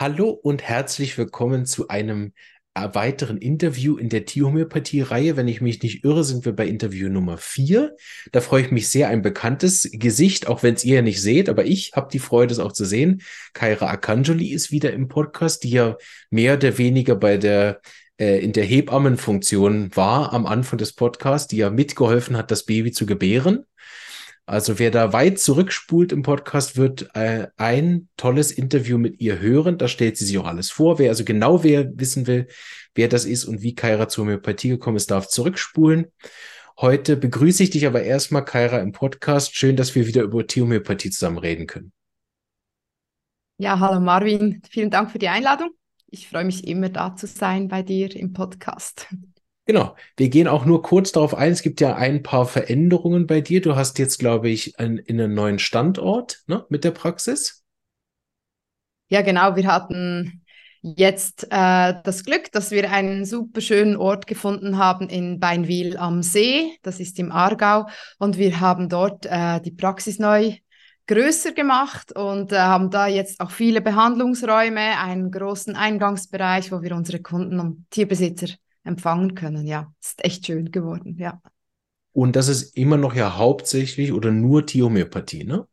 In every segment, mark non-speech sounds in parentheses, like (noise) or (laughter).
Hallo und herzlich willkommen zu einem äh, weiteren Interview in der Tierhomöopathie-Reihe. Wenn ich mich nicht irre, sind wir bei Interview Nummer vier. Da freue ich mich sehr, ein bekanntes Gesicht, auch wenn es ihr ja nicht seht, aber ich habe die Freude, es auch zu sehen. Kaira Akanjoli ist wieder im Podcast, die ja mehr oder weniger bei der äh, in der Hebammenfunktion war am Anfang des Podcasts, die ja mitgeholfen hat, das Baby zu gebären. Also wer da weit zurückspult im Podcast, wird äh, ein tolles Interview mit ihr hören. Da stellt sie sich auch alles vor. Wer also genau wer wissen will, wer das ist und wie Kaira zur Homöopathie gekommen ist, darf zurückspulen. Heute begrüße ich dich aber erstmal, Kaira, im Podcast. Schön, dass wir wieder über Homöopathie zusammen reden können. Ja, hallo Marvin. Vielen Dank für die Einladung. Ich freue mich immer da zu sein bei dir im Podcast. Genau. Wir gehen auch nur kurz darauf ein. Es gibt ja ein paar Veränderungen bei dir. Du hast jetzt, glaube ich, ein, in einen neuen Standort ne, mit der Praxis. Ja, genau. Wir hatten jetzt äh, das Glück, dass wir einen super schönen Ort gefunden haben in Beinwil am See. Das ist im Aargau. Und wir haben dort äh, die Praxis neu größer gemacht und äh, haben da jetzt auch viele Behandlungsräume, einen großen Eingangsbereich, wo wir unsere Kunden und Tierbesitzer empfangen können. Ja, ist echt schön geworden, ja. Und das ist immer noch ja hauptsächlich oder nur Tierhomöopathie, ne?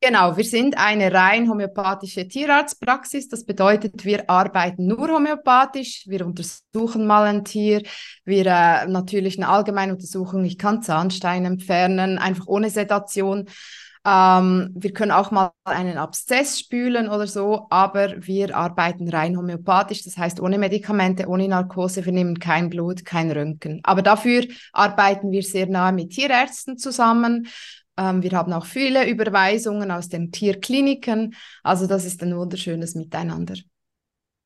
Genau, wir sind eine rein homöopathische Tierarztpraxis. Das bedeutet, wir arbeiten nur homöopathisch. Wir untersuchen mal ein Tier. Wir äh, natürlich eine allgemeine Untersuchung. Ich kann Zahnstein entfernen, einfach ohne Sedation. Ähm, wir können auch mal einen Abszess spülen oder so, aber wir arbeiten rein homöopathisch, das heißt ohne Medikamente, ohne Narkose, wir nehmen kein Blut, kein Röntgen. Aber dafür arbeiten wir sehr nahe mit Tierärzten zusammen. Ähm, wir haben auch viele Überweisungen aus den Tierkliniken. Also das ist ein wunderschönes Miteinander.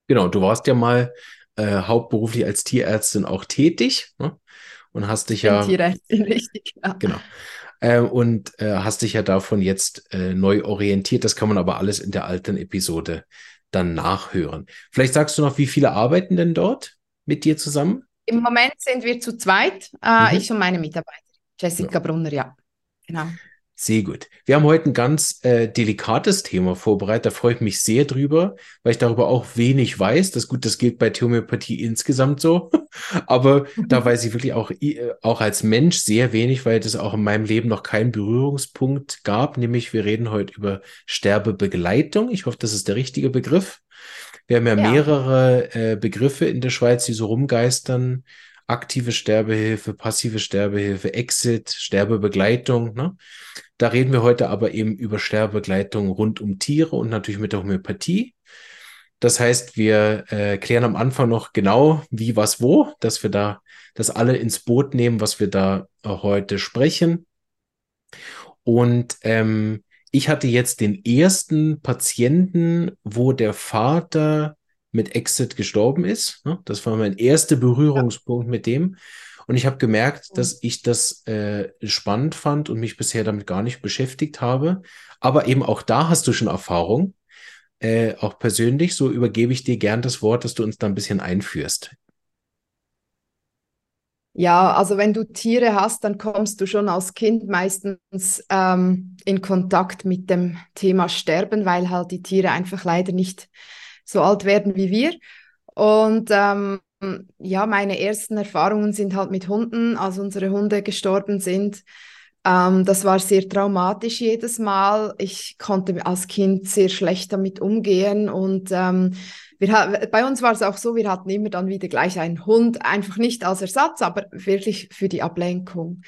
Genau, du warst ja mal äh, hauptberuflich als Tierärztin auch tätig ne? und hast dich ja. Tierärztin, (laughs) richtig. Ja. Genau äh, und äh, hast dich ja davon jetzt äh, neu orientiert. Das kann man aber alles in der alten Episode dann nachhören. Vielleicht sagst du noch, wie viele arbeiten denn dort mit dir zusammen? Im Moment sind wir zu zweit, äh, mhm. ich und meine Mitarbeiter. Jessica ja. Brunner, ja. Genau. Sehr gut. Wir haben heute ein ganz äh, delikates Thema vorbereitet. Da freue ich mich sehr drüber, weil ich darüber auch wenig weiß. Das gut, das gilt bei Homöopathie insgesamt so. (laughs) Aber da weiß ich wirklich auch, äh, auch als Mensch sehr wenig, weil das auch in meinem Leben noch keinen Berührungspunkt gab. Nämlich, wir reden heute über Sterbebegleitung. Ich hoffe, das ist der richtige Begriff. Wir haben ja, ja. mehrere äh, Begriffe in der Schweiz, die so rumgeistern aktive Sterbehilfe, passive Sterbehilfe, Exit, Sterbebegleitung. Ne? Da reden wir heute aber eben über Sterbebegleitung rund um Tiere und natürlich mit der Homöopathie. Das heißt, wir äh, klären am Anfang noch genau, wie, was, wo, dass wir da das alle ins Boot nehmen, was wir da äh, heute sprechen. Und ähm, ich hatte jetzt den ersten Patienten, wo der Vater mit Exit gestorben ist. Ne? Das war mein erster Berührungspunkt mit dem. Und ich habe gemerkt, dass ich das äh, spannend fand und mich bisher damit gar nicht beschäftigt habe. Aber eben auch da hast du schon Erfahrung, äh, auch persönlich. So übergebe ich dir gern das Wort, dass du uns da ein bisschen einführst. Ja, also wenn du Tiere hast, dann kommst du schon als Kind meistens ähm, in Kontakt mit dem Thema Sterben, weil halt die Tiere einfach leider nicht so alt werden wie wir. Und ähm, ja, meine ersten Erfahrungen sind halt mit Hunden, als unsere Hunde gestorben sind. Ähm, das war sehr traumatisch jedes Mal. Ich konnte als Kind sehr schlecht damit umgehen und ähm, wir, bei uns war es auch so, wir hatten immer dann wieder gleich einen Hund, einfach nicht als Ersatz, aber wirklich für die Ablenkung.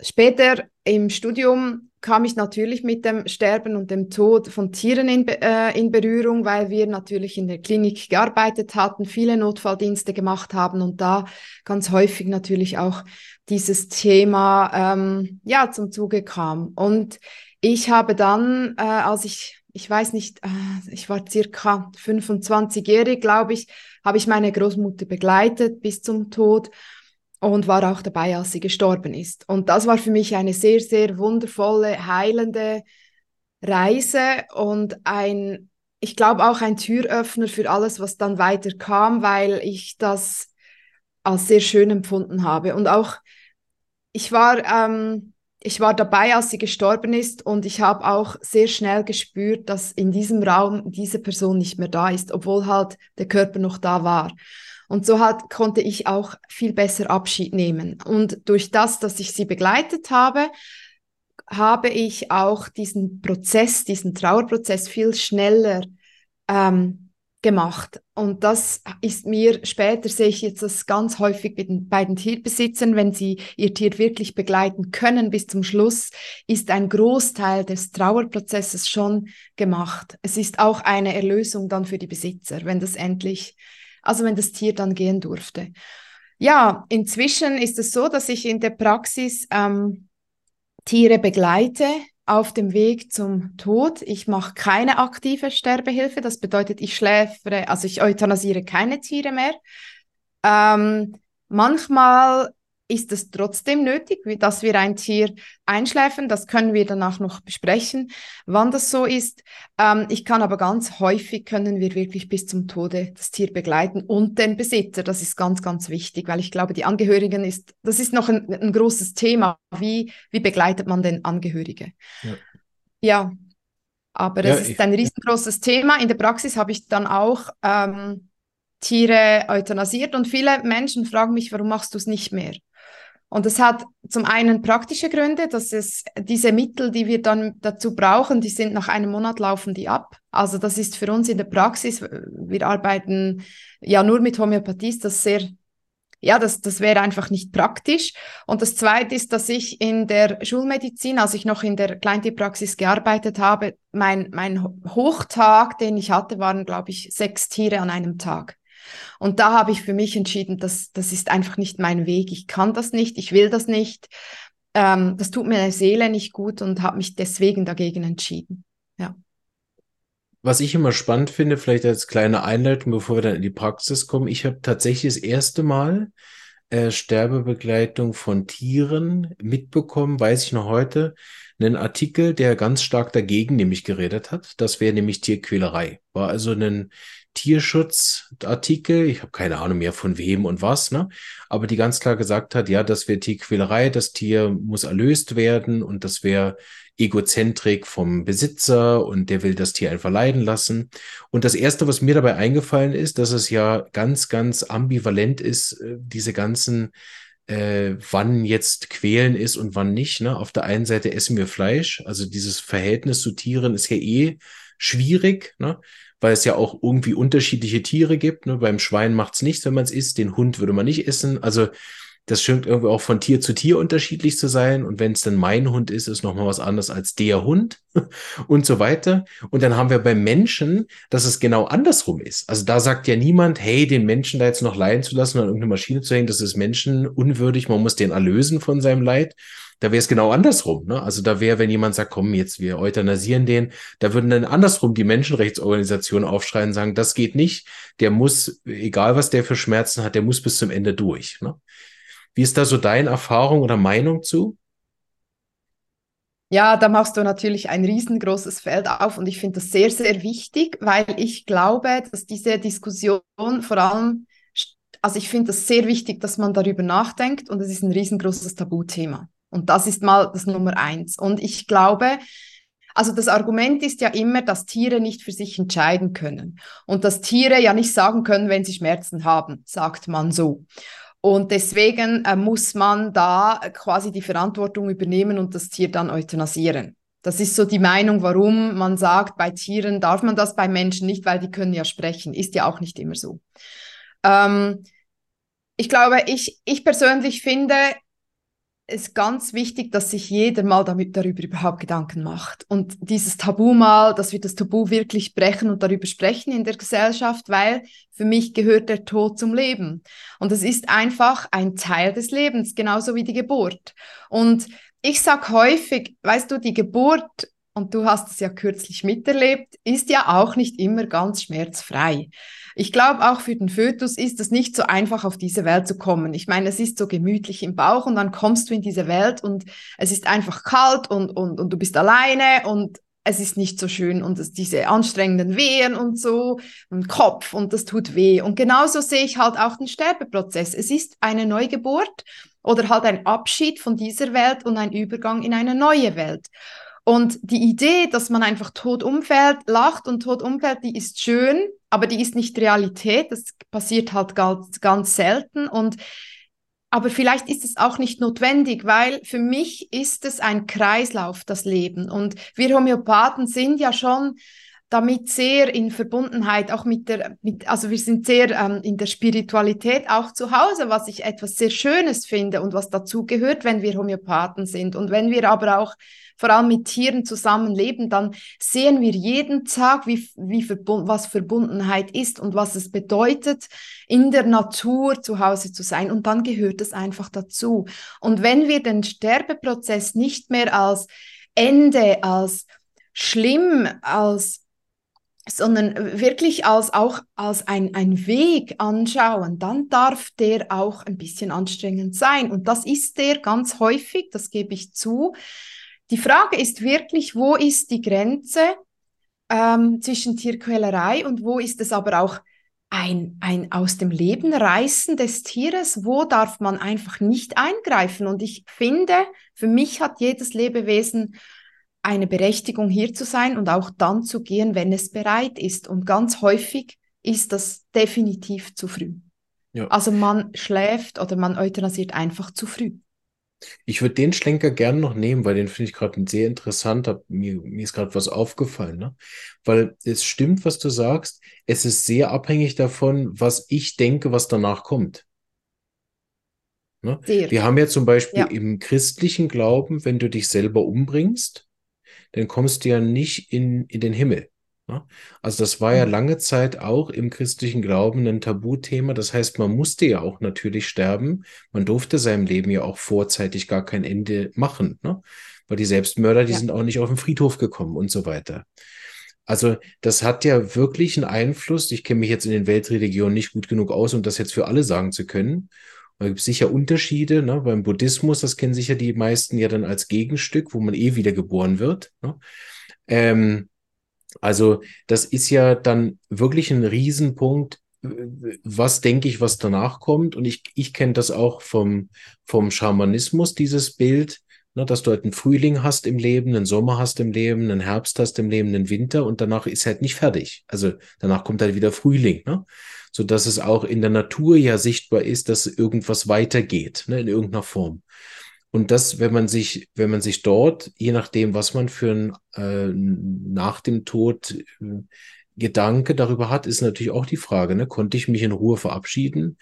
Später im Studium kam ich natürlich mit dem Sterben und dem Tod von Tieren in, äh, in Berührung, weil wir natürlich in der Klinik gearbeitet hatten, viele Notfalldienste gemacht haben und da ganz häufig natürlich auch dieses Thema ähm, ja zum Zuge kam. Und ich habe dann, äh, als ich ich weiß nicht, äh, ich war circa 25-jährig, glaube ich, habe ich meine Großmutter begleitet bis zum Tod und war auch dabei, als sie gestorben ist. Und das war für mich eine sehr, sehr wundervolle, heilende Reise und ein, ich glaube auch ein Türöffner für alles, was dann weiter kam, weil ich das als sehr schön empfunden habe. Und auch, ich war, ähm, ich war dabei, als sie gestorben ist und ich habe auch sehr schnell gespürt, dass in diesem Raum diese Person nicht mehr da ist, obwohl halt der Körper noch da war. Und so halt konnte ich auch viel besser Abschied nehmen. Und durch das, dass ich sie begleitet habe, habe ich auch diesen Prozess, diesen Trauerprozess viel schneller ähm, gemacht. Und das ist mir später, sehe ich jetzt das ganz häufig bei den, bei den Tierbesitzern, wenn sie ihr Tier wirklich begleiten können bis zum Schluss, ist ein Großteil des Trauerprozesses schon gemacht. Es ist auch eine Erlösung dann für die Besitzer, wenn das endlich, also wenn das Tier dann gehen durfte. Ja, inzwischen ist es so, dass ich in der Praxis ähm, Tiere begleite, auf dem Weg zum Tod. Ich mache keine aktive Sterbehilfe. Das bedeutet, ich schläfere, also ich euthanasiere keine Tiere mehr. Ähm, manchmal ist es trotzdem nötig, dass wir ein Tier einschläfen. Das können wir danach noch besprechen, wann das so ist. Ähm, ich kann aber ganz häufig können wir wirklich bis zum Tode das Tier begleiten und den Besitzer. Das ist ganz, ganz wichtig, weil ich glaube, die Angehörigen ist, das ist noch ein, ein großes Thema. Wie, wie begleitet man den Angehörige? Ja. ja. Aber ja, es ist ein riesengroßes Thema. In der Praxis habe ich dann auch ähm, Tiere euthanasiert und viele Menschen fragen mich, warum machst du es nicht mehr? Und das hat zum einen praktische Gründe, dass es diese Mittel, die wir dann dazu brauchen, die sind nach einem Monat laufen die ab. Also das ist für uns in der Praxis, wir arbeiten ja nur mit Homöopathie, ist das sehr, ja, das, das wäre einfach nicht praktisch. Und das zweite ist, dass ich in der Schulmedizin, als ich noch in der Kleintierpraxis gearbeitet habe, mein, mein Hochtag, den ich hatte, waren, glaube ich, sechs Tiere an einem Tag. Und da habe ich für mich entschieden, dass das ist einfach nicht mein Weg. Ich kann das nicht, ich will das nicht. Ähm, das tut mir der Seele nicht gut und habe mich deswegen dagegen entschieden. Ja. Was ich immer spannend finde, vielleicht als kleine Einleitung, bevor wir dann in die Praxis kommen, ich habe tatsächlich das erste Mal äh, Sterbebegleitung von Tieren mitbekommen, weiß ich noch heute, einen Artikel, der ganz stark dagegen nämlich geredet hat. Das wäre nämlich Tierquälerei. War also ein Tierschutzartikel, ich habe keine Ahnung mehr von wem und was, ne? Aber die ganz klar gesagt hat, ja, das wäre Tierquälerei, das Tier muss erlöst werden und das wäre Egozentrik vom Besitzer und der will das Tier einfach leiden lassen. Und das erste, was mir dabei eingefallen ist, dass es ja ganz, ganz ambivalent ist, äh, diese ganzen äh, wann jetzt quälen ist und wann nicht. Ne? Auf der einen Seite essen wir Fleisch, also dieses Verhältnis zu Tieren ist ja eh schwierig. Ne? Weil es ja auch irgendwie unterschiedliche Tiere gibt. Ne? Beim Schwein macht es nichts, wenn man es isst. Den Hund würde man nicht essen. Also das scheint irgendwie auch von Tier zu Tier unterschiedlich zu sein. Und wenn es dann mein Hund ist, ist nochmal was anderes als der Hund (laughs) und so weiter. Und dann haben wir beim Menschen, dass es genau andersrum ist. Also da sagt ja niemand, hey, den Menschen da jetzt noch leiden zu lassen oder irgendeine Maschine zu hängen, das ist Menschen unwürdig, man muss den erlösen von seinem Leid, da wäre es genau andersrum. Ne? Also da wäre, wenn jemand sagt, komm, jetzt wir euthanasieren den, da würden dann andersrum die Menschenrechtsorganisationen aufschreien und sagen, das geht nicht. Der muss, egal was der für Schmerzen hat, der muss bis zum Ende durch. Ne? Wie ist da so deine Erfahrung oder Meinung zu? Ja, da machst du natürlich ein riesengroßes Feld auf und ich finde das sehr, sehr wichtig, weil ich glaube, dass diese Diskussion vor allem, also ich finde das sehr wichtig, dass man darüber nachdenkt und es ist ein riesengroßes Tabuthema. Und das ist mal das Nummer eins. Und ich glaube, also das Argument ist ja immer, dass Tiere nicht für sich entscheiden können und dass Tiere ja nicht sagen können, wenn sie Schmerzen haben, sagt man so. Und deswegen äh, muss man da quasi die Verantwortung übernehmen und das Tier dann euthanasieren. Das ist so die Meinung, warum man sagt, bei Tieren darf man das, bei Menschen nicht, weil die können ja sprechen. Ist ja auch nicht immer so. Ähm, ich glaube, ich, ich persönlich finde, ist ganz wichtig, dass sich jeder mal damit, darüber überhaupt Gedanken macht. Und dieses Tabu mal, dass wir das Tabu wirklich brechen und darüber sprechen in der Gesellschaft, weil für mich gehört der Tod zum Leben. Und es ist einfach ein Teil des Lebens, genauso wie die Geburt. Und ich sag häufig, weißt du, die Geburt und du hast es ja kürzlich miterlebt, ist ja auch nicht immer ganz schmerzfrei. Ich glaube, auch für den Fötus ist es nicht so einfach, auf diese Welt zu kommen. Ich meine, es ist so gemütlich im Bauch und dann kommst du in diese Welt und es ist einfach kalt und, und, und du bist alleine und es ist nicht so schön und es, diese anstrengenden Wehen und so und Kopf und das tut weh. Und genauso sehe ich halt auch den Sterbeprozess. Es ist eine Neugeburt oder halt ein Abschied von dieser Welt und ein Übergang in eine neue Welt. Und die Idee, dass man einfach tot umfällt, lacht und tot umfällt, die ist schön, aber die ist nicht Realität. Das passiert halt ganz, ganz selten. Und aber vielleicht ist es auch nicht notwendig, weil für mich ist es ein Kreislauf, das Leben. Und wir Homöopathen sind ja schon damit sehr in Verbundenheit, auch mit der, mit, also wir sind sehr ähm, in der Spiritualität auch zu Hause, was ich etwas sehr Schönes finde und was dazu gehört, wenn wir Homöopathen sind. Und wenn wir aber auch vor allem mit Tieren zusammenleben, dann sehen wir jeden Tag, wie, wie verbund, was Verbundenheit ist und was es bedeutet, in der Natur zu Hause zu sein. Und dann gehört es einfach dazu. Und wenn wir den Sterbeprozess nicht mehr als Ende, als schlimm, als sondern wirklich als auch als ein, ein Weg anschauen, dann darf der auch ein bisschen anstrengend sein. Und das ist der ganz häufig, das gebe ich zu. Die Frage ist wirklich, wo ist die Grenze ähm, zwischen Tierquälerei und wo ist es aber auch ein, ein aus dem Leben reißen des Tieres? Wo darf man einfach nicht eingreifen? Und ich finde, für mich hat jedes Lebewesen eine Berechtigung hier zu sein und auch dann zu gehen, wenn es bereit ist. Und ganz häufig ist das definitiv zu früh. Ja. Also man schläft oder man euthanasiert einfach zu früh. Ich würde den Schlenker gerne noch nehmen, weil den finde ich gerade sehr interessant. Mir, mir ist gerade was aufgefallen, ne? Weil es stimmt, was du sagst. Es ist sehr abhängig davon, was ich denke, was danach kommt. Ne? Wir haben ja zum Beispiel ja. im christlichen Glauben, wenn du dich selber umbringst, dann kommst du ja nicht in, in den Himmel. Ne? Also das war ja mhm. lange Zeit auch im christlichen Glauben ein Tabuthema. Das heißt, man musste ja auch natürlich sterben. Man durfte seinem Leben ja auch vorzeitig gar kein Ende machen, ne? weil die Selbstmörder, die ja. sind auch nicht auf den Friedhof gekommen und so weiter. Also das hat ja wirklich einen Einfluss. Ich kenne mich jetzt in den Weltreligionen nicht gut genug aus, um das jetzt für alle sagen zu können. Da gibt sicher Unterschiede. Ne? Beim Buddhismus, das kennen sicher die meisten ja dann als Gegenstück, wo man eh wieder geboren wird. Ne? Ähm, also das ist ja dann wirklich ein Riesenpunkt, was denke ich, was danach kommt. Und ich, ich kenne das auch vom, vom Schamanismus, dieses Bild, ne, dass du halt einen Frühling hast im Leben, einen Sommer hast im Leben, einen Herbst hast im Leben, einen Winter und danach ist halt nicht fertig. Also danach kommt halt wieder Frühling. Ne? So dass es auch in der Natur ja sichtbar ist, dass irgendwas weitergeht, ne, in irgendeiner Form. Und das, wenn man sich, wenn man sich dort, je nachdem, was man für ein äh, nach dem Tod äh, Gedanke darüber hat, ist natürlich auch die Frage, ne, konnte ich mich in Ruhe verabschieden?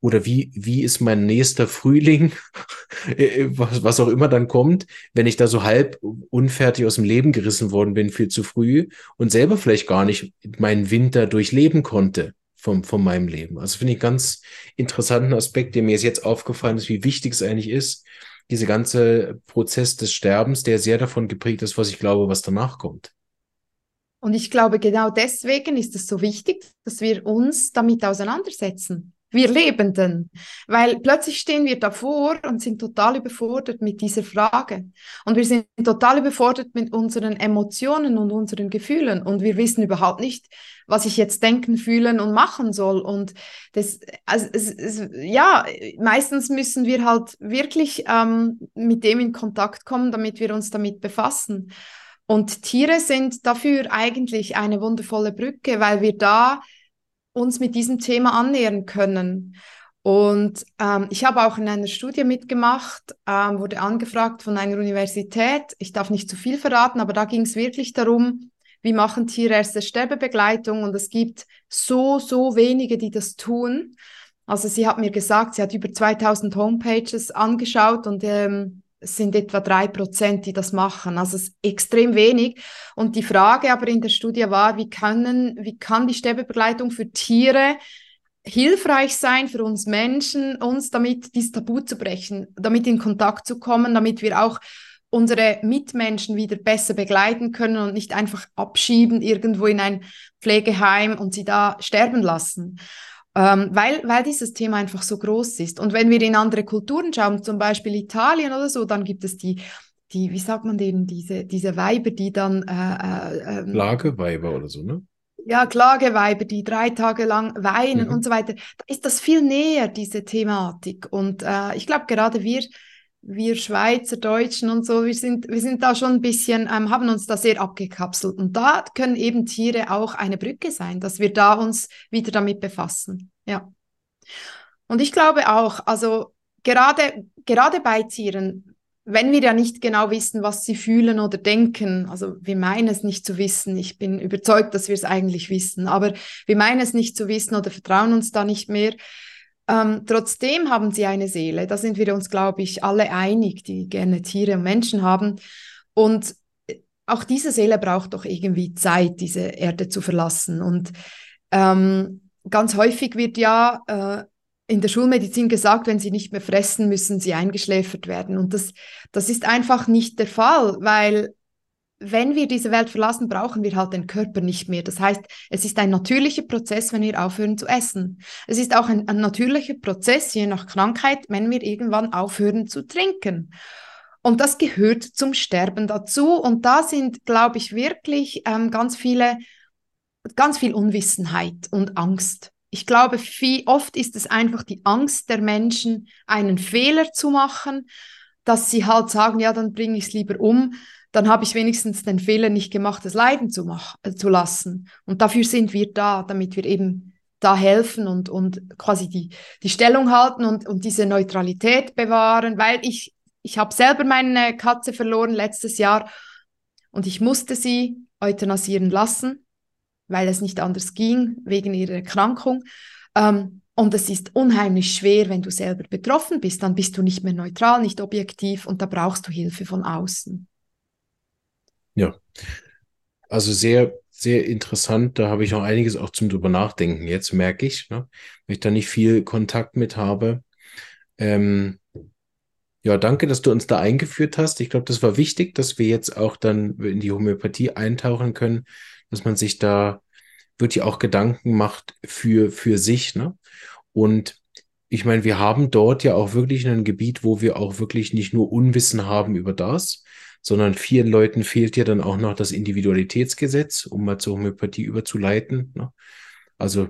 Oder wie, wie ist mein nächster Frühling, (laughs) äh, was, was auch immer dann kommt, wenn ich da so halb unfertig aus dem Leben gerissen worden bin, viel zu früh und selber vielleicht gar nicht meinen Winter durchleben konnte vom, von meinem Leben. Also finde ich ganz interessanten Aspekt, der mir jetzt aufgefallen ist, wie wichtig es eigentlich ist, dieser ganze Prozess des Sterbens, der sehr davon geprägt ist, was ich glaube, was danach kommt. Und ich glaube, genau deswegen ist es so wichtig, dass wir uns damit auseinandersetzen wir Lebenden, weil plötzlich stehen wir davor und sind total überfordert mit dieser Frage. Und wir sind total überfordert mit unseren Emotionen und unseren Gefühlen und wir wissen überhaupt nicht, was ich jetzt denken, fühlen und machen soll. Und das, also, es, es, ja, meistens müssen wir halt wirklich ähm, mit dem in Kontakt kommen, damit wir uns damit befassen. Und Tiere sind dafür eigentlich eine wundervolle Brücke, weil wir da uns mit diesem Thema annähern können. Und ähm, ich habe auch in einer Studie mitgemacht, ähm, wurde angefragt von einer Universität. Ich darf nicht zu viel verraten, aber da ging es wirklich darum, wie machen Tierärzte Sterbebegleitung und es gibt so, so wenige, die das tun. Also sie hat mir gesagt, sie hat über 2000 Homepages angeschaut und ähm, es sind etwa drei Prozent, die das machen. Also es ist extrem wenig. Und die Frage aber in der Studie war, wie, können, wie kann die Sterbebegleitung für Tiere hilfreich sein für uns Menschen, uns damit dieses Tabu zu brechen, damit in Kontakt zu kommen, damit wir auch unsere Mitmenschen wieder besser begleiten können und nicht einfach abschieben irgendwo in ein Pflegeheim und sie da sterben lassen ähm, weil, weil dieses Thema einfach so groß ist. Und wenn wir in andere Kulturen schauen, zum Beispiel Italien oder so, dann gibt es die, die wie sagt man denen, diese, diese Weiber, die dann... Äh, äh, ähm, Lageweiber oder so, ne? ja, Klageweiber, die drei Tage lang weinen mhm. und so weiter, da ist das viel näher, diese Thematik. Und äh, ich glaube, gerade wir, wir Schweizer, Deutschen und so, wir sind, wir sind da schon ein bisschen, ähm, haben uns da sehr abgekapselt. Und da können eben Tiere auch eine Brücke sein, dass wir da uns wieder damit befassen. Ja. Und ich glaube auch, also gerade, gerade bei Tieren, wenn wir ja nicht genau wissen, was sie fühlen oder denken, also wir meinen es nicht zu wissen, ich bin überzeugt, dass wir es eigentlich wissen, aber wir meinen es nicht zu wissen oder vertrauen uns da nicht mehr. Ähm, trotzdem haben sie eine Seele, da sind wir uns, glaube ich, alle einig, die gerne Tiere und Menschen haben. Und auch diese Seele braucht doch irgendwie Zeit, diese Erde zu verlassen. Und ähm, ganz häufig wird ja äh, in der Schulmedizin gesagt, wenn sie nicht mehr fressen, müssen sie eingeschläfert werden. Und das, das ist einfach nicht der Fall, weil wenn wir diese Welt verlassen, brauchen wir halt den Körper nicht mehr. Das heißt, es ist ein natürlicher Prozess, wenn wir aufhören zu essen. Es ist auch ein, ein natürlicher Prozess, je nach Krankheit, wenn wir irgendwann aufhören zu trinken. Und das gehört zum Sterben dazu. Und da sind, glaube ich, wirklich ähm, ganz viele, ganz viel Unwissenheit und Angst ich glaube, viel, oft ist es einfach die Angst der Menschen, einen Fehler zu machen, dass sie halt sagen, ja, dann bringe ich es lieber um, dann habe ich wenigstens den Fehler nicht gemacht, das Leiden zu, mach, äh, zu lassen. Und dafür sind wir da, damit wir eben da helfen und, und quasi die, die Stellung halten und, und diese Neutralität bewahren, weil ich, ich habe selber meine Katze verloren letztes Jahr und ich musste sie euthanasieren lassen weil es nicht anders ging wegen ihrer Erkrankung. Ähm, und es ist unheimlich schwer, wenn du selber betroffen bist. Dann bist du nicht mehr neutral, nicht objektiv und da brauchst du Hilfe von außen. Ja, also sehr, sehr interessant. Da habe ich noch einiges auch zum drüber nachdenken. Jetzt merke ich, ne, wenn ich da nicht viel Kontakt mit habe. Ähm, ja, danke, dass du uns da eingeführt hast. Ich glaube, das war wichtig, dass wir jetzt auch dann in die Homöopathie eintauchen können, dass man sich da wirklich auch Gedanken macht für, für sich. Ne? Und ich meine, wir haben dort ja auch wirklich ein Gebiet, wo wir auch wirklich nicht nur Unwissen haben über das, sondern vielen Leuten fehlt ja dann auch noch das Individualitätsgesetz, um mal zur Homöopathie überzuleiten. Ne? Also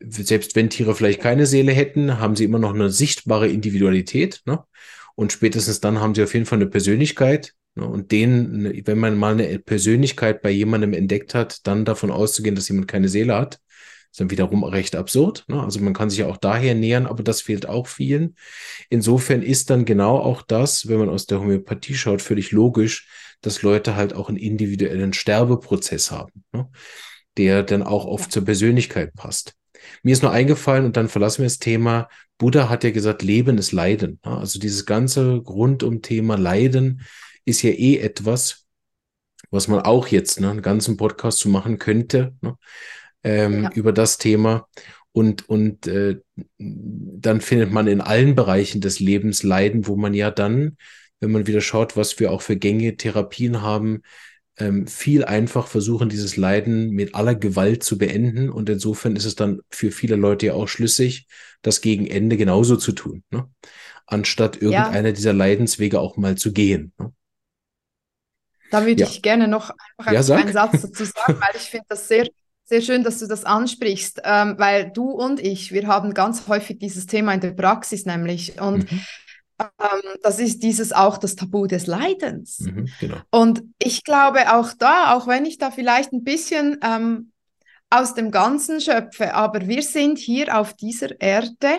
selbst wenn Tiere vielleicht keine Seele hätten, haben sie immer noch eine sichtbare Individualität. Ne? Und spätestens dann haben sie auf jeden Fall eine Persönlichkeit, Ne, und den, wenn man mal eine Persönlichkeit bei jemandem entdeckt hat, dann davon auszugehen, dass jemand keine Seele hat, ist dann wiederum recht absurd. Ne? Also man kann sich ja auch daher nähern, aber das fehlt auch vielen. Insofern ist dann genau auch das, wenn man aus der Homöopathie schaut, völlig logisch, dass Leute halt auch einen individuellen Sterbeprozess haben, ne? der dann auch oft zur Persönlichkeit passt. Mir ist nur eingefallen und dann verlassen wir das Thema. Buddha hat ja gesagt, Leben ist Leiden. Also dieses ganze rund um Thema Leiden ist ja eh etwas, was man auch jetzt ne, einen ganzen Podcast zu machen könnte ne, ähm, ja. über das Thema. Und, und äh, dann findet man in allen Bereichen des Lebens Leiden, wo man ja dann, wenn man wieder schaut, was wir auch für Gänge, Therapien haben, ähm, viel einfach versuchen, dieses Leiden mit aller Gewalt zu beenden. Und insofern ist es dann für viele Leute ja auch schlüssig, das gegen Ende genauso zu tun, ne? anstatt irgendeiner ja. dieser Leidenswege auch mal zu gehen. Ne? Da würde ja. ich gerne noch einfach ja, einen Satz dazu sagen, weil ich finde das sehr, sehr schön, dass du das ansprichst, ähm, weil du und ich, wir haben ganz häufig dieses Thema in der Praxis nämlich und mhm. ähm, das ist dieses auch das Tabu des Leidens. Mhm, genau. Und ich glaube auch da, auch wenn ich da vielleicht ein bisschen ähm, aus dem Ganzen schöpfe, aber wir sind hier auf dieser Erde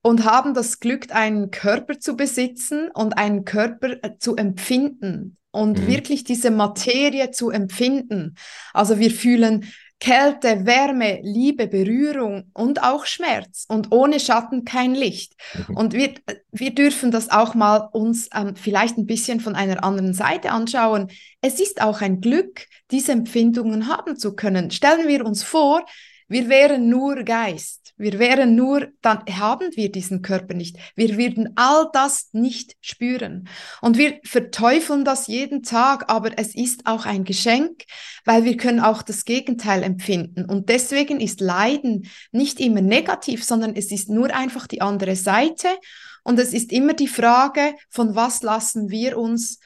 und haben das Glück, einen Körper zu besitzen und einen Körper äh, zu empfinden und mhm. wirklich diese Materie zu empfinden. Also wir fühlen Kälte, Wärme, Liebe, Berührung und auch Schmerz und ohne Schatten kein Licht. Mhm. Und wir, wir dürfen das auch mal uns ähm, vielleicht ein bisschen von einer anderen Seite anschauen. Es ist auch ein Glück, diese Empfindungen haben zu können. Stellen wir uns vor, wir wären nur Geist. Wir wären nur, dann haben wir diesen Körper nicht. Wir würden all das nicht spüren. Und wir verteufeln das jeden Tag, aber es ist auch ein Geschenk, weil wir können auch das Gegenteil empfinden. Und deswegen ist Leiden nicht immer negativ, sondern es ist nur einfach die andere Seite. Und es ist immer die Frage, von was lassen wir uns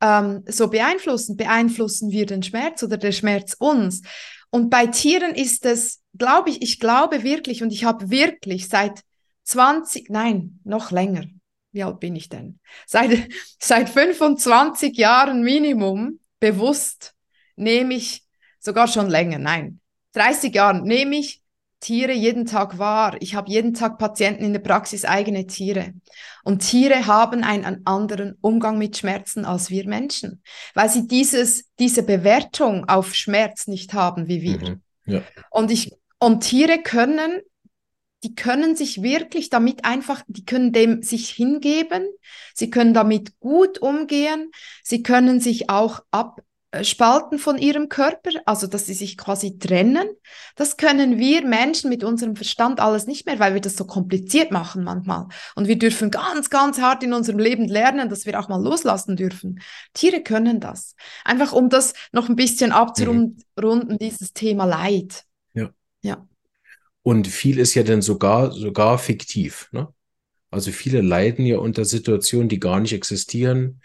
ähm, so beeinflussen? Beeinflussen wir den Schmerz oder der Schmerz uns? Und bei Tieren ist es, glaube ich, ich glaube wirklich und ich habe wirklich seit 20, nein, noch länger. Wie alt bin ich denn? Seit, (laughs) seit 25 Jahren Minimum bewusst nehme ich, sogar schon länger, nein, 30 Jahren nehme ich Tiere jeden Tag wahr. Ich habe jeden Tag Patienten in der Praxis eigene Tiere. Und Tiere haben einen anderen Umgang mit Schmerzen als wir Menschen, weil sie dieses, diese Bewertung auf Schmerz nicht haben wie wir. Mhm. Ja. Und ich, und Tiere können, die können sich wirklich damit einfach, die können dem sich hingeben, sie können damit gut umgehen, sie können sich auch ab, spalten von ihrem Körper, also dass sie sich quasi trennen. Das können wir Menschen mit unserem Verstand alles nicht mehr, weil wir das so kompliziert machen manchmal. Und wir dürfen ganz, ganz hart in unserem Leben lernen, dass wir auch mal loslassen dürfen. Tiere können das. Einfach um das noch ein bisschen abzurunden, mhm. dieses Thema Leid. Ja. Ja. Und viel ist ja dann sogar, sogar fiktiv. Ne? Also viele leiden ja unter Situationen, die gar nicht existieren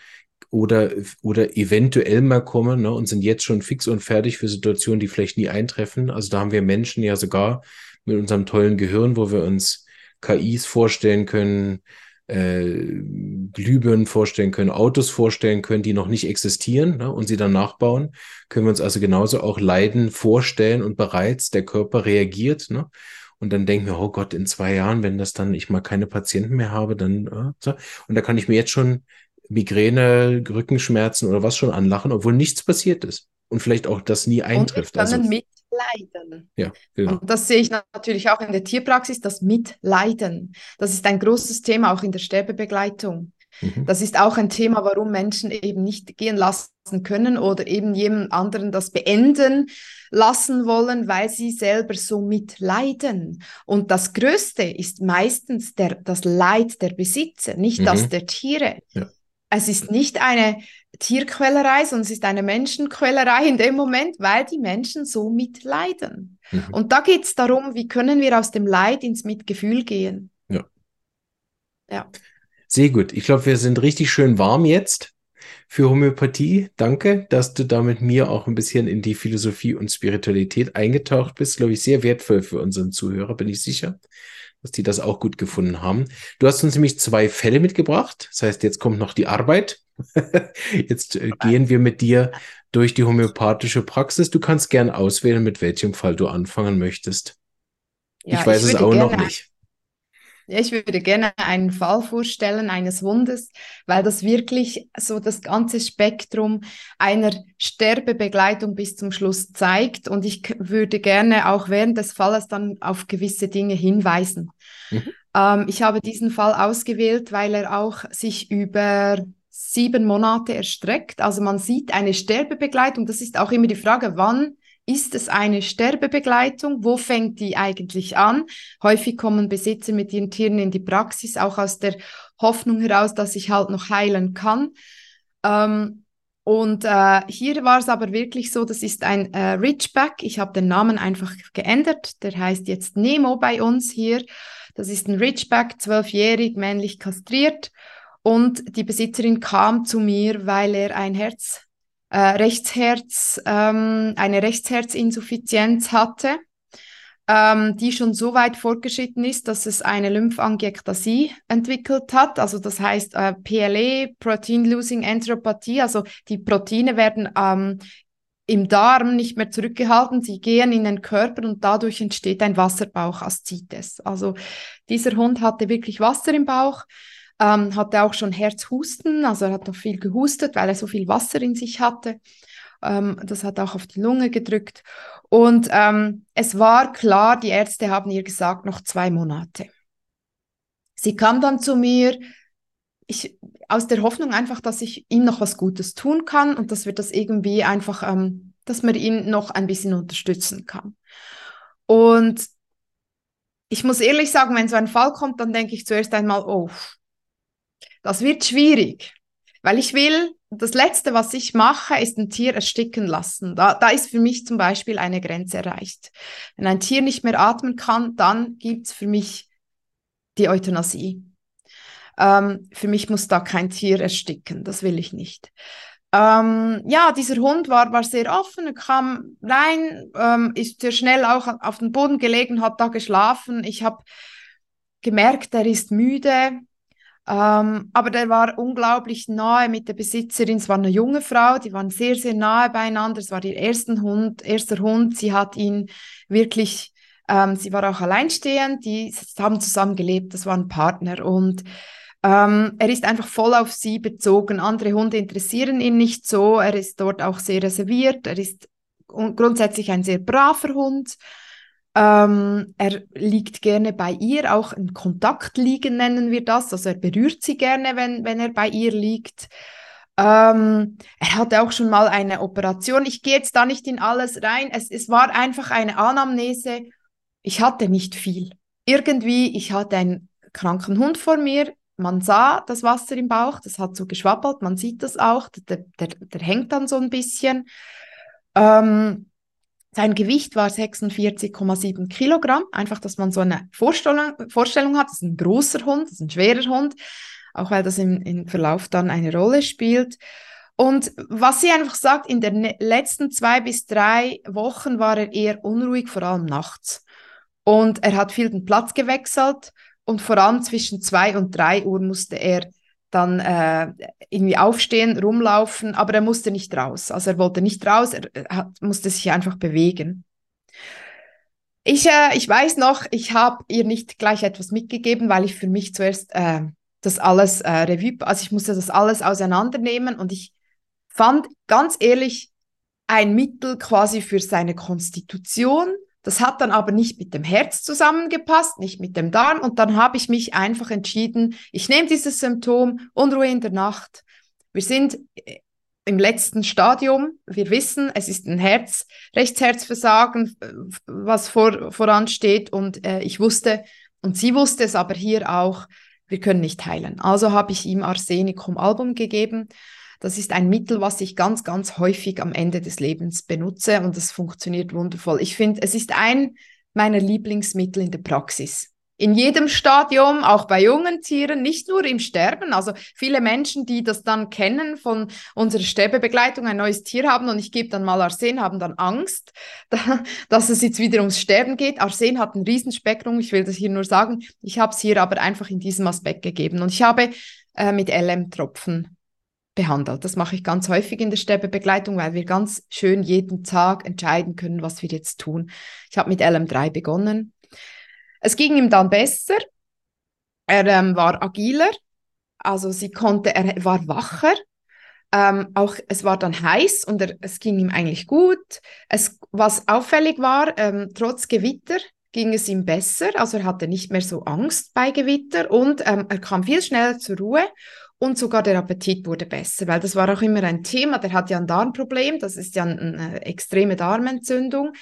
oder, oder eventuell mal kommen ne, und sind jetzt schon fix und fertig für Situationen, die vielleicht nie eintreffen. Also da haben wir Menschen ja sogar mit unserem tollen Gehirn, wo wir uns KIs vorstellen können, äh, Glühbirnen vorstellen können, Autos vorstellen können, die noch nicht existieren ne, und sie dann nachbauen, können wir uns also genauso auch Leiden vorstellen und bereits der Körper reagiert. Ne? Und dann denken wir, oh Gott, in zwei Jahren, wenn das dann ich mal keine Patienten mehr habe, dann äh, so. Und da kann ich mir jetzt schon Migräne, Rückenschmerzen oder was schon anlachen, obwohl nichts passiert ist. Und vielleicht auch das nie eintrifft. Und also, mitleiden. Ja, genau. Und das sehe ich natürlich auch in der Tierpraxis, das Mitleiden. Das ist ein großes Thema auch in der Sterbebegleitung. Mhm. Das ist auch ein Thema, warum Menschen eben nicht gehen lassen können oder eben jemand anderen das beenden lassen wollen, weil sie selber so mitleiden. Und das Größte ist meistens der, das Leid der Besitzer, nicht mhm. das der Tiere. Ja es ist nicht eine Tierquälerei, sondern es ist eine Menschenquälerei in dem Moment, weil die Menschen so mitleiden. Mhm. Und da geht es darum, wie können wir aus dem Leid ins Mitgefühl gehen. Ja. Ja. Sehr gut. Ich glaube, wir sind richtig schön warm jetzt für Homöopathie. Danke, dass du da mit mir auch ein bisschen in die Philosophie und Spiritualität eingetaucht bist. Glaube ich, sehr wertvoll für unseren Zuhörer, bin ich sicher dass die das auch gut gefunden haben. Du hast uns nämlich zwei Fälle mitgebracht. Das heißt, jetzt kommt noch die Arbeit. (laughs) jetzt äh, gehen wir mit dir durch die homöopathische Praxis. Du kannst gern auswählen, mit welchem Fall du anfangen möchtest. Ja, ich weiß ich es auch noch nicht. Ich würde gerne einen Fall vorstellen eines Hundes, weil das wirklich so das ganze Spektrum einer Sterbebegleitung bis zum Schluss zeigt. Und ich würde gerne auch während des Falles dann auf gewisse Dinge hinweisen. Mhm. Ähm, ich habe diesen Fall ausgewählt, weil er auch sich über sieben Monate erstreckt. Also man sieht eine Sterbebegleitung. Das ist auch immer die Frage, wann ist es eine Sterbebegleitung? Wo fängt die eigentlich an? Häufig kommen Besitzer mit ihren Tieren in die Praxis, auch aus der Hoffnung heraus, dass ich halt noch heilen kann. Ähm, und äh, hier war es aber wirklich so, das ist ein äh, Ridgeback. Ich habe den Namen einfach geändert. Der heißt jetzt Nemo bei uns hier. Das ist ein Ridgeback, zwölfjährig, männlich kastriert. Und die Besitzerin kam zu mir, weil er ein Herz äh, Rechtsherz, ähm, eine Rechtsherzinsuffizienz hatte, ähm, die schon so weit fortgeschritten ist, dass es eine Lymphangiektasie entwickelt hat. Also das heißt äh, PLE, Protein-Losing Enteropathie, also die Proteine werden ähm, im Darm nicht mehr zurückgehalten, sie gehen in den Körper und dadurch entsteht ein Wasserbauchaszites. Also dieser Hund hatte wirklich Wasser im Bauch ähm, hatte auch schon Herzhusten, also er hat noch viel gehustet, weil er so viel Wasser in sich hatte. Ähm, das hat auch auf die Lunge gedrückt. Und ähm, es war klar, die Ärzte haben ihr gesagt, noch zwei Monate. Sie kam dann zu mir, ich, aus der Hoffnung einfach, dass ich ihm noch was Gutes tun kann und dass wir das irgendwie einfach, ähm, dass man ihn noch ein bisschen unterstützen kann. Und ich muss ehrlich sagen, wenn so ein Fall kommt, dann denke ich zuerst einmal, oh, das wird schwierig, weil ich will, das Letzte, was ich mache, ist ein Tier ersticken lassen. Da, da ist für mich zum Beispiel eine Grenze erreicht. Wenn ein Tier nicht mehr atmen kann, dann gibt es für mich die Euthanasie. Ähm, für mich muss da kein Tier ersticken, das will ich nicht. ähm, ja, dieser Hund war, war sehr offen, kam rein, ähm, ist sehr schnell auch auf den Boden gelegen, hat da geschlafen. Ich habe gemerkt, er ist müde, ähm, aber der war unglaublich nahe mit der Besitzerin. Es war eine junge Frau, die waren sehr, sehr nahe beieinander. Es war ihr ersten Hund, erster Hund. Sie hat ihn wirklich, ähm, sie war auch alleinstehend, die haben zusammen gelebt, das war ein Partner und ähm, er ist einfach voll auf sie bezogen. Andere Hunde interessieren ihn nicht so. Er ist dort auch sehr reserviert. Er ist grundsätzlich ein sehr braver Hund. Ähm, er liegt gerne bei ihr, auch ein Kontaktliegen nennen wir das. Also er berührt sie gerne, wenn, wenn er bei ihr liegt. Ähm, er hatte auch schon mal eine Operation. Ich gehe jetzt da nicht in alles rein. Es, es war einfach eine Anamnese. Ich hatte nicht viel. Irgendwie, ich hatte einen kranken Hund vor mir man sah das Wasser im Bauch, das hat so geschwabbelt, man sieht das auch, der, der, der hängt dann so ein bisschen. Ähm, sein Gewicht war 46,7 Kilogramm, einfach, dass man so eine Vorstellung, Vorstellung hat. Das ist ein großer Hund, das ist ein schwerer Hund, auch weil das im, im Verlauf dann eine Rolle spielt. Und was sie einfach sagt, in den ne-, letzten zwei bis drei Wochen war er eher unruhig, vor allem nachts. Und er hat viel den Platz gewechselt und vor allem zwischen zwei und drei Uhr musste er dann äh, irgendwie aufstehen, rumlaufen, aber er musste nicht raus. Also er wollte nicht raus, er hat, musste sich einfach bewegen. Ich, äh, ich weiß noch, ich habe ihr nicht gleich etwas mitgegeben, weil ich für mich zuerst äh, das alles äh, Revue, also ich musste das alles auseinandernehmen und ich fand ganz ehrlich ein Mittel quasi für seine Konstitution, das hat dann aber nicht mit dem Herz zusammengepasst, nicht mit dem Darm. Und dann habe ich mich einfach entschieden, ich nehme dieses Symptom Unruhe in der Nacht. Wir sind äh, im letzten Stadium. Wir wissen, es ist ein Herz, Rechtsherzversagen, äh, was vor, voransteht. Und äh, ich wusste, und sie wusste es aber hier auch, wir können nicht heilen. Also habe ich ihm Arsenicum Album gegeben das ist ein Mittel, was ich ganz, ganz häufig am Ende des Lebens benutze und das funktioniert wundervoll. Ich finde, es ist ein meiner Lieblingsmittel in der Praxis. In jedem Stadium, auch bei jungen Tieren, nicht nur im Sterben. Also viele Menschen, die das dann kennen von unserer Sterbebegleitung, ein neues Tier haben und ich gebe dann mal Arsen, haben dann Angst, (laughs) dass es jetzt wieder ums Sterben geht. Arsen hat ein Riesenspektrum, ich will das hier nur sagen. Ich habe es hier aber einfach in diesem Aspekt gegeben. Und ich habe äh, mit LM-Tropfen behandelt. Das mache ich ganz häufig in der Sterbebegleitung, weil wir ganz schön jeden Tag entscheiden können, was wir jetzt tun. Ich habe mit LM3 begonnen. Es ging ihm dann besser. Er ähm, war agiler, also sie konnte, er war wacher. Ähm, auch es war dann heiß und er, es ging ihm eigentlich gut. Es, was auffällig war, ähm, trotz Gewitter ging es ihm besser. Also er hatte nicht mehr so Angst bei Gewitter und ähm, er kam viel schneller zur Ruhe und sogar der Appetit wurde besser, weil das war auch immer ein Thema. Der hat ja ein Darmproblem, das ist ja eine extreme Darmentzündung.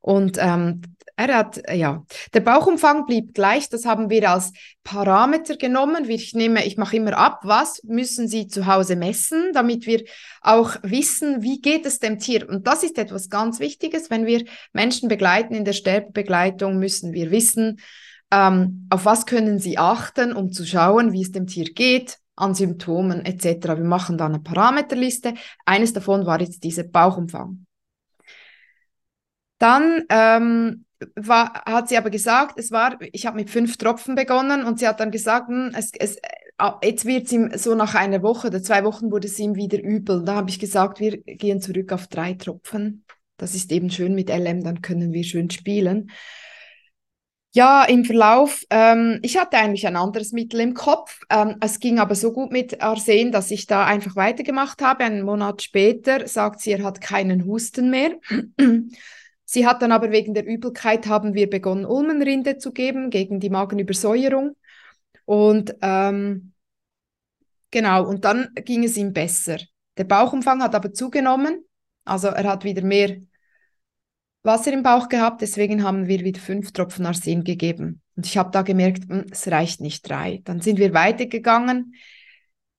Und ähm, er hat, ja, der Bauchumfang blieb gleich. Das haben wir als Parameter genommen. Ich nehme, ich mache immer ab, was müssen Sie zu Hause messen, damit wir auch wissen, wie geht es dem Tier. Und das ist etwas ganz Wichtiges. Wenn wir Menschen begleiten in der Sterbebegleitung, müssen wir wissen, ähm, auf was können Sie achten, um zu schauen, wie es dem Tier geht an Symptomen etc. Wir machen da eine Parameterliste. Eines davon war jetzt dieser Bauchumfang. Dann ähm, war, hat sie aber gesagt, es war, ich habe mit fünf Tropfen begonnen und sie hat dann gesagt, hm, es, es, äh, jetzt wird es ihm so nach einer Woche oder zwei Wochen wurde es ihm wieder übel. Da habe ich gesagt, wir gehen zurück auf drei Tropfen. Das ist eben schön mit LM, dann können wir schön spielen. Ja, im Verlauf, ähm, ich hatte eigentlich ein anderes Mittel im Kopf. Ähm, es ging aber so gut mit Arsen, dass ich da einfach weitergemacht habe. Einen Monat später sagt sie, er hat keinen Husten mehr. (clears throat) sie hat dann aber wegen der Übelkeit, haben wir begonnen, Ulmenrinde zu geben gegen die Magenübersäuerung. Und ähm, genau, und dann ging es ihm besser. Der Bauchumfang hat aber zugenommen. Also er hat wieder mehr Wasser im Bauch gehabt, deswegen haben wir wieder fünf Tropfen Arsen gegeben. Und ich habe da gemerkt, hm, es reicht nicht drei. Dann sind wir weitergegangen.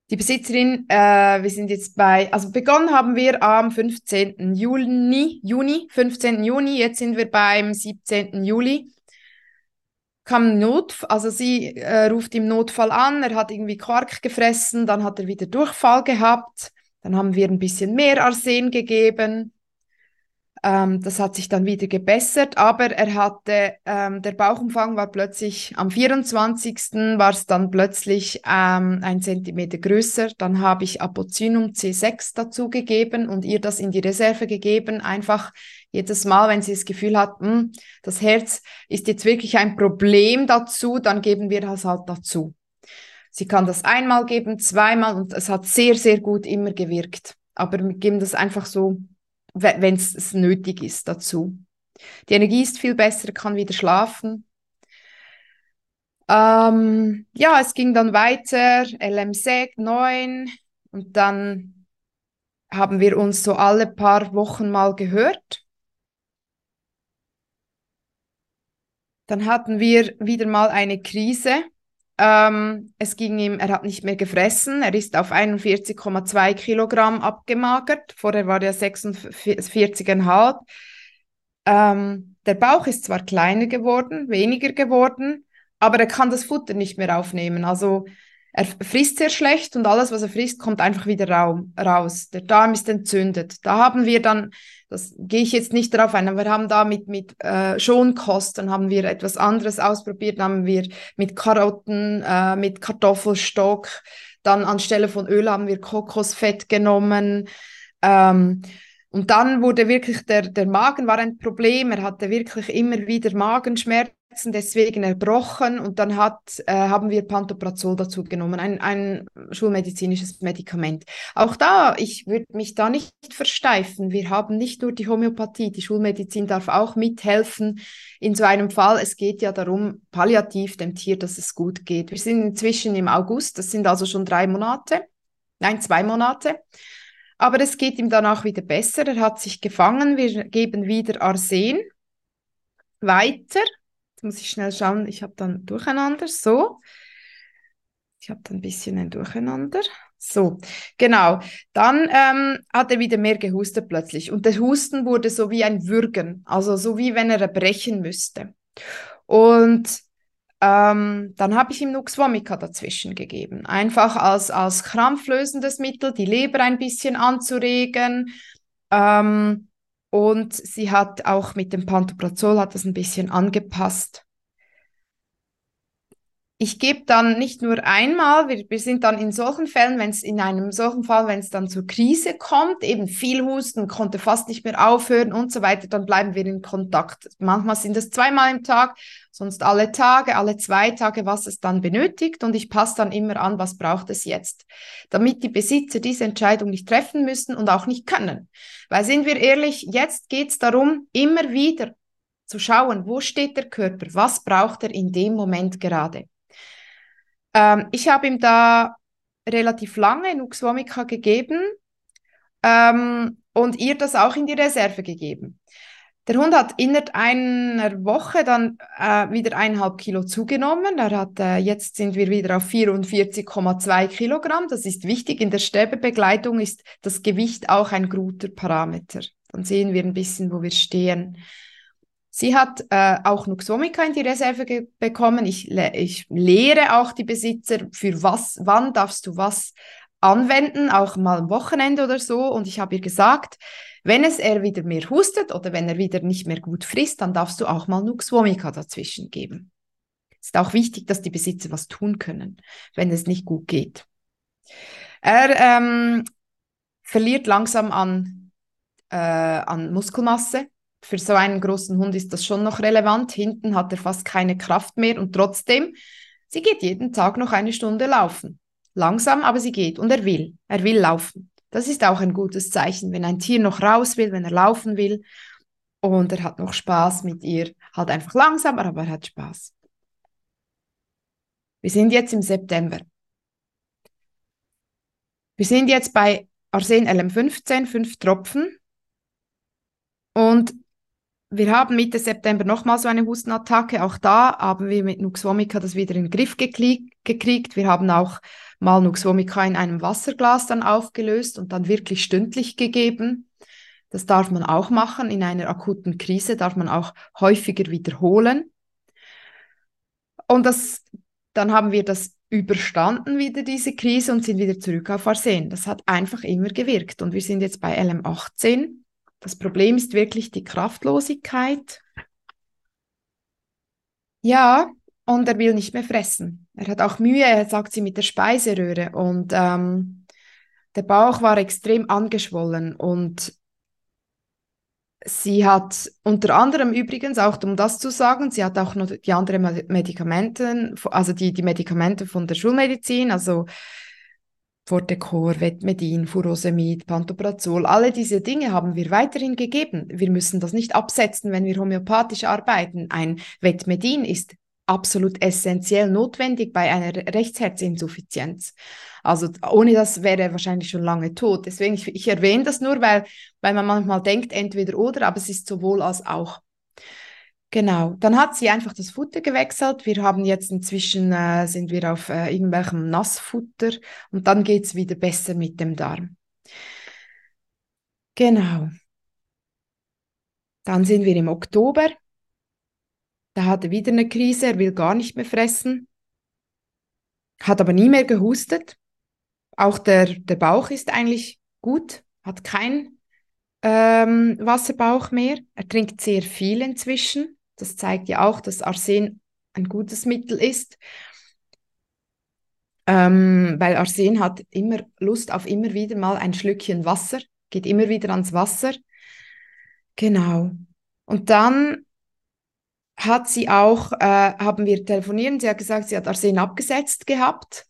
Die Besitzerin, äh, wir sind jetzt bei, also begonnen haben wir am 15. Juni, Juni, 15. Juni, jetzt sind wir beim 17. Juli. Kam Not, also sie äh, ruft im Notfall an, er hat irgendwie Quark gefressen, dann hat er wieder Durchfall gehabt. Dann haben wir ein bisschen mehr Arsen gegeben. Ähm, das hat sich dann wieder gebessert, aber er hatte, ähm, der Bauchumfang war plötzlich, am 24. war es dann plötzlich ähm, ein Zentimeter größer. Dann habe ich Apocynum C6 dazugegeben und ihr das in die Reserve gegeben, einfach jedes Mal, wenn sie das Gefühl hat, mh, hm, das Herz ist jetzt wirklich ein Problem dazu, dann geben wir das halt dazu. Sie kann das einmal geben, zweimal und es hat sehr, sehr gut immer gewirkt. Aber wir geben das einfach so wenn es nötig ist dazu. Die Energie ist viel besser, kann wieder schlafen. Ähm, ja, es ging dann weiter, LMSEG 9 und dann haben wir uns so alle paar Wochen mal gehört. Dann hatten wir wieder mal eine Krise ähm, es ging ihm, er hat nicht mehr gefressen, er ist auf 41,2 Kilogramm abgemagert, vorher war er 46,5. Ähm, der Bauch ist zwar kleiner geworden, weniger geworden, aber er kann das Futter nicht mehr aufnehmen. Also er frisst sehr schlecht und alles, was er frisst, kommt einfach wieder raus. Der Darm ist entzündet. Da haben wir dann das gehe ich jetzt nicht darauf ein, aber wir haben da mit, mit äh, Schonkosten haben wir etwas anderes ausprobiert, haben wir mit Karotten, äh, mit Kartoffelstock, dann anstelle von Öl haben wir Kokosfett genommen. Ähm, und dann wurde wirklich der, der Magen war ein Problem. Er hatte wirklich immer wieder Magenschmerzen deswegen erbrochen und dann hat, äh, haben wir Pantoprazol dazu genommen, ein, ein schulmedizinisches Medikament. Auch da, ich würde mich da nicht versteifen. Wir haben nicht nur die Homöopathie, die Schulmedizin darf auch mithelfen in so einem Fall. Es geht ja darum, palliativ dem Tier, dass es gut geht. Wir sind inzwischen im August, das sind also schon drei Monate, nein, zwei Monate. Aber es geht ihm danach wieder besser. Er hat sich gefangen. Wir geben wieder Arsen weiter muss ich schnell schauen. Ich habe dann Durcheinander. So. Ich habe dann ein bisschen ein Durcheinander. So, genau. Dann ähm, hat er wieder mehr gehustet plötzlich. Und der Husten wurde so wie ein Würgen, also so wie wenn er erbrechen müsste. Und ähm, dann habe ich ihm Nux Vomica dazwischen gegeben. Einfach als, als krampflösendes Mittel, die Leber ein bisschen anzuregen. Ähm, und sie hat auch mit dem Pantoprazol hat das ein bisschen angepasst. Ich gebe dann nicht nur einmal, wir, wir sind dann in solchen Fällen, wenn es in einem solchen Fall, wenn es dann zur Krise kommt, eben viel Husten, konnte fast nicht mehr aufhören und so weiter, dann bleiben wir in Kontakt. Manchmal sind es zweimal im Tag, sonst alle Tage, alle zwei Tage, was es dann benötigt und ich passe dann immer an, was braucht es jetzt, damit die Besitzer diese Entscheidung nicht treffen müssen und auch nicht können. Weil sind wir ehrlich, jetzt geht es darum, immer wieder zu schauen, wo steht der Körper, was braucht er in dem Moment gerade. Ähm, ich habe ihm da relativ lange Nux gegeben ähm, und ihr das auch in die Reserve gegeben. Der Hund hat innerhalb einer Woche dann äh, wieder eineinhalb Kilo zugenommen. Er hat, äh, jetzt sind wir wieder auf 44,2 Kilogramm. Das ist wichtig. In der Sterbebegleitung ist das Gewicht auch ein guter Parameter. Dann sehen wir ein bisschen, wo wir stehen. Sie hat äh, auch Nuxomica in die Reserve bekommen. Ich, le ich lehre auch die Besitzer, für was, wann darfst du was anwenden, auch mal am Wochenende oder so. Und ich habe ihr gesagt, wenn es er wieder mehr hustet oder wenn er wieder nicht mehr gut frisst, dann darfst du auch mal Nux Vomica dazwischen geben. Es ist auch wichtig, dass die Besitzer was tun können, wenn es nicht gut geht. Er ähm, verliert langsam an, äh, an Muskelmasse. Für so einen großen Hund ist das schon noch relevant. Hinten hat er fast keine Kraft mehr und trotzdem, sie geht jeden Tag noch eine Stunde laufen. Langsam, aber sie geht und er will. Er will laufen. Das ist auch ein gutes Zeichen, wenn ein Tier noch raus will, wenn er laufen will und er hat noch Spaß mit ihr. Halt einfach langsamer, aber er hat Spaß. Wir sind jetzt im September. Wir sind jetzt bei Arsen LM15, fünf Tropfen. Und wir haben Mitte September nochmal so eine Hustenattacke. Auch da haben wir mit Nux Vomica das wieder in den Griff gekriegt. Wir haben auch mal Nux Vomica in einem Wasserglas dann aufgelöst und dann wirklich stündlich gegeben. Das darf man auch machen. In einer akuten Krise darf man auch häufiger wiederholen. Und das, dann haben wir das überstanden wieder diese Krise und sind wieder zurück auf Arsen. Das hat einfach immer gewirkt. Und wir sind jetzt bei LM18. Das Problem ist wirklich die Kraftlosigkeit. Ja, und er will nicht mehr fressen. Er hat auch Mühe, sagt sie mit der Speiseröhre. Und ähm, der Bauch war extrem angeschwollen und Sie hat unter anderem übrigens, auch um das zu sagen, sie hat auch noch die anderen Medikamente, also die, die Medikamente von der Schulmedizin, also Fortecor, Vetmedin, Furosemid, Pantoprazol, alle diese Dinge haben wir weiterhin gegeben. Wir müssen das nicht absetzen, wenn wir homöopathisch arbeiten. Ein Vetmedin ist absolut essentiell notwendig bei einer Rechtsherzinsuffizienz. Also ohne das wäre er wahrscheinlich schon lange tot. Deswegen, ich, ich erwähne das nur, weil, weil man manchmal denkt, entweder oder, aber es ist sowohl als auch. Genau, dann hat sie einfach das Futter gewechselt. Wir haben jetzt inzwischen, äh, sind wir auf äh, irgendwelchem Nassfutter und dann geht es wieder besser mit dem Darm. Genau. Dann sind wir im Oktober. Da hat er wieder eine Krise, er will gar nicht mehr fressen, hat aber nie mehr gehustet. Auch der, der Bauch ist eigentlich gut, hat kein ähm, Wasserbauch mehr. Er trinkt sehr viel inzwischen. Das zeigt ja auch, dass Arsen ein gutes Mittel ist. Ähm, weil Arsen hat immer Lust auf immer wieder mal ein Schlückchen Wasser, geht immer wieder ans Wasser. Genau. Und dann hat sie auch, äh, haben wir telefoniert, sie hat gesagt, sie hat Arsen abgesetzt gehabt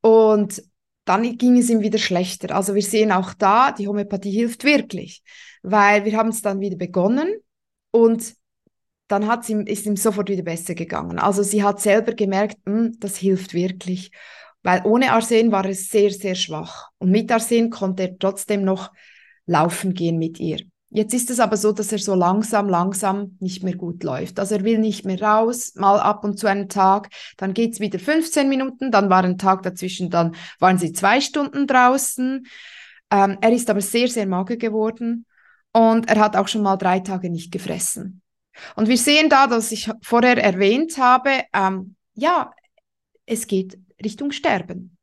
und dann ging es ihm wieder schlechter. Also wir sehen auch da, die Homöopathie hilft wirklich, weil wir haben es dann wieder begonnen und dann hat sie, ist ihm sofort wieder besser gegangen. Also sie hat selber gemerkt, hm, das hilft wirklich, weil ohne Arsen war es sehr, sehr schwach und mit Arsen konnte er trotzdem noch laufen gehen mit ihr. Jetzt ist es aber so, dass er so langsam, langsam nicht mehr gut läuft. Also er will nicht mehr raus, mal ab und zu einen Tag, dann geht's wieder 15 Minuten, dann war ein Tag dazwischen, dann waren sie zwei Stunden draußen. Ähm, er ist aber sehr, sehr mager geworden und er hat auch schon mal drei Tage nicht gefressen. Und wir sehen da, dass ich vorher erwähnt habe, ähm, ja, es geht Richtung Sterben.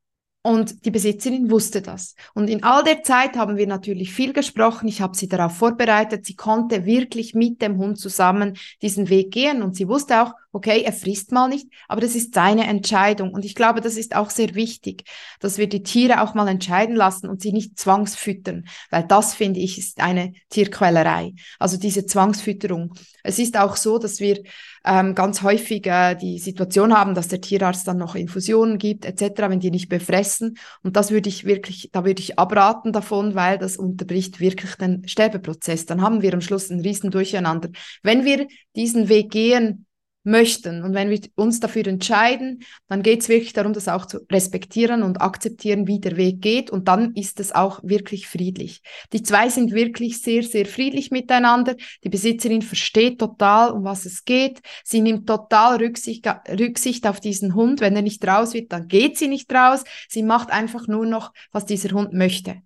Und die Besitzerin wusste das. Und in all der Zeit haben wir natürlich viel gesprochen. Ich habe sie darauf vorbereitet. Sie konnte wirklich mit dem Hund zusammen diesen Weg gehen. Und sie wusste auch, okay, er frisst mal nicht, aber das ist seine Entscheidung. Und ich glaube, das ist auch sehr wichtig, dass wir die Tiere auch mal entscheiden lassen und sie nicht zwangsfüttern. Weil das, finde ich, ist eine Tierquälerei. Also diese Zwangsfütterung. Es ist auch so, dass wir ähm, ganz häufig äh, die Situation haben, dass der Tierarzt dann noch Infusionen gibt etc., wenn die nicht befressen. Und das würde ich wirklich, da würde ich abraten davon, weil das unterbricht wirklich den Sterbeprozess. Dann haben wir am Schluss ein Riesendurcheinander. Wenn wir diesen Weg gehen, möchten. Und wenn wir uns dafür entscheiden, dann geht es wirklich darum, das auch zu respektieren und akzeptieren, wie der Weg geht. Und dann ist es auch wirklich friedlich. Die zwei sind wirklich sehr, sehr friedlich miteinander. Die Besitzerin versteht total, um was es geht. Sie nimmt total Rücksicht, Rücksicht auf diesen Hund. Wenn er nicht raus wird, dann geht sie nicht raus. Sie macht einfach nur noch, was dieser Hund möchte.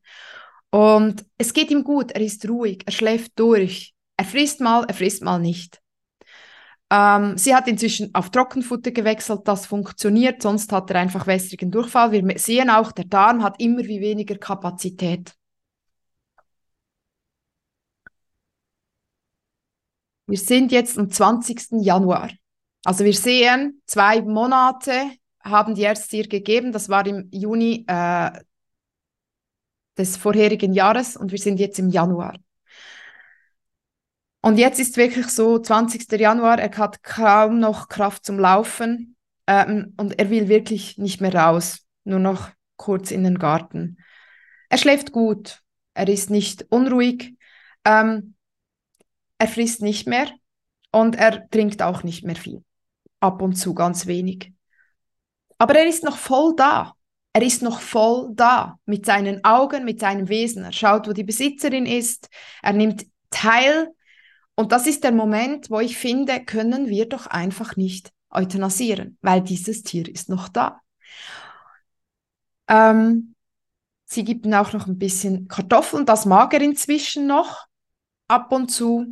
Und es geht ihm gut. Er ist ruhig. Er schläft durch. Er frisst mal, er frisst mal nicht. Ähm, sie hat inzwischen auf Trockenfutter gewechselt, das funktioniert, sonst hat er einfach wässrigen Durchfall. Wir sehen auch, der Darm hat immer wie weniger Kapazität. Wir sind jetzt am 20. Januar. Also wir sehen, zwei Monate haben die Ärzte ihr gegeben, das war im Juni äh, des vorherigen Jahres und wir sind jetzt im Januar. Und jetzt ist wirklich so 20. Januar, er hat kaum noch Kraft zum Laufen ähm, und er will wirklich nicht mehr raus, nur noch kurz in den Garten. Er schläft gut, er ist nicht unruhig, ähm, er frisst nicht mehr und er trinkt auch nicht mehr viel. Ab und zu ganz wenig. Aber er ist noch voll da. Er ist noch voll da mit seinen Augen, mit seinem Wesen. Er schaut, wo die Besitzerin ist. Er nimmt teil und das ist der Moment, wo ich finde, können wir doch einfach nicht euthanasieren, weil dieses Tier ist noch da. Ähm, sie gibt ihm auch noch ein bisschen Kartoffeln, das mag er inzwischen noch, ab und zu.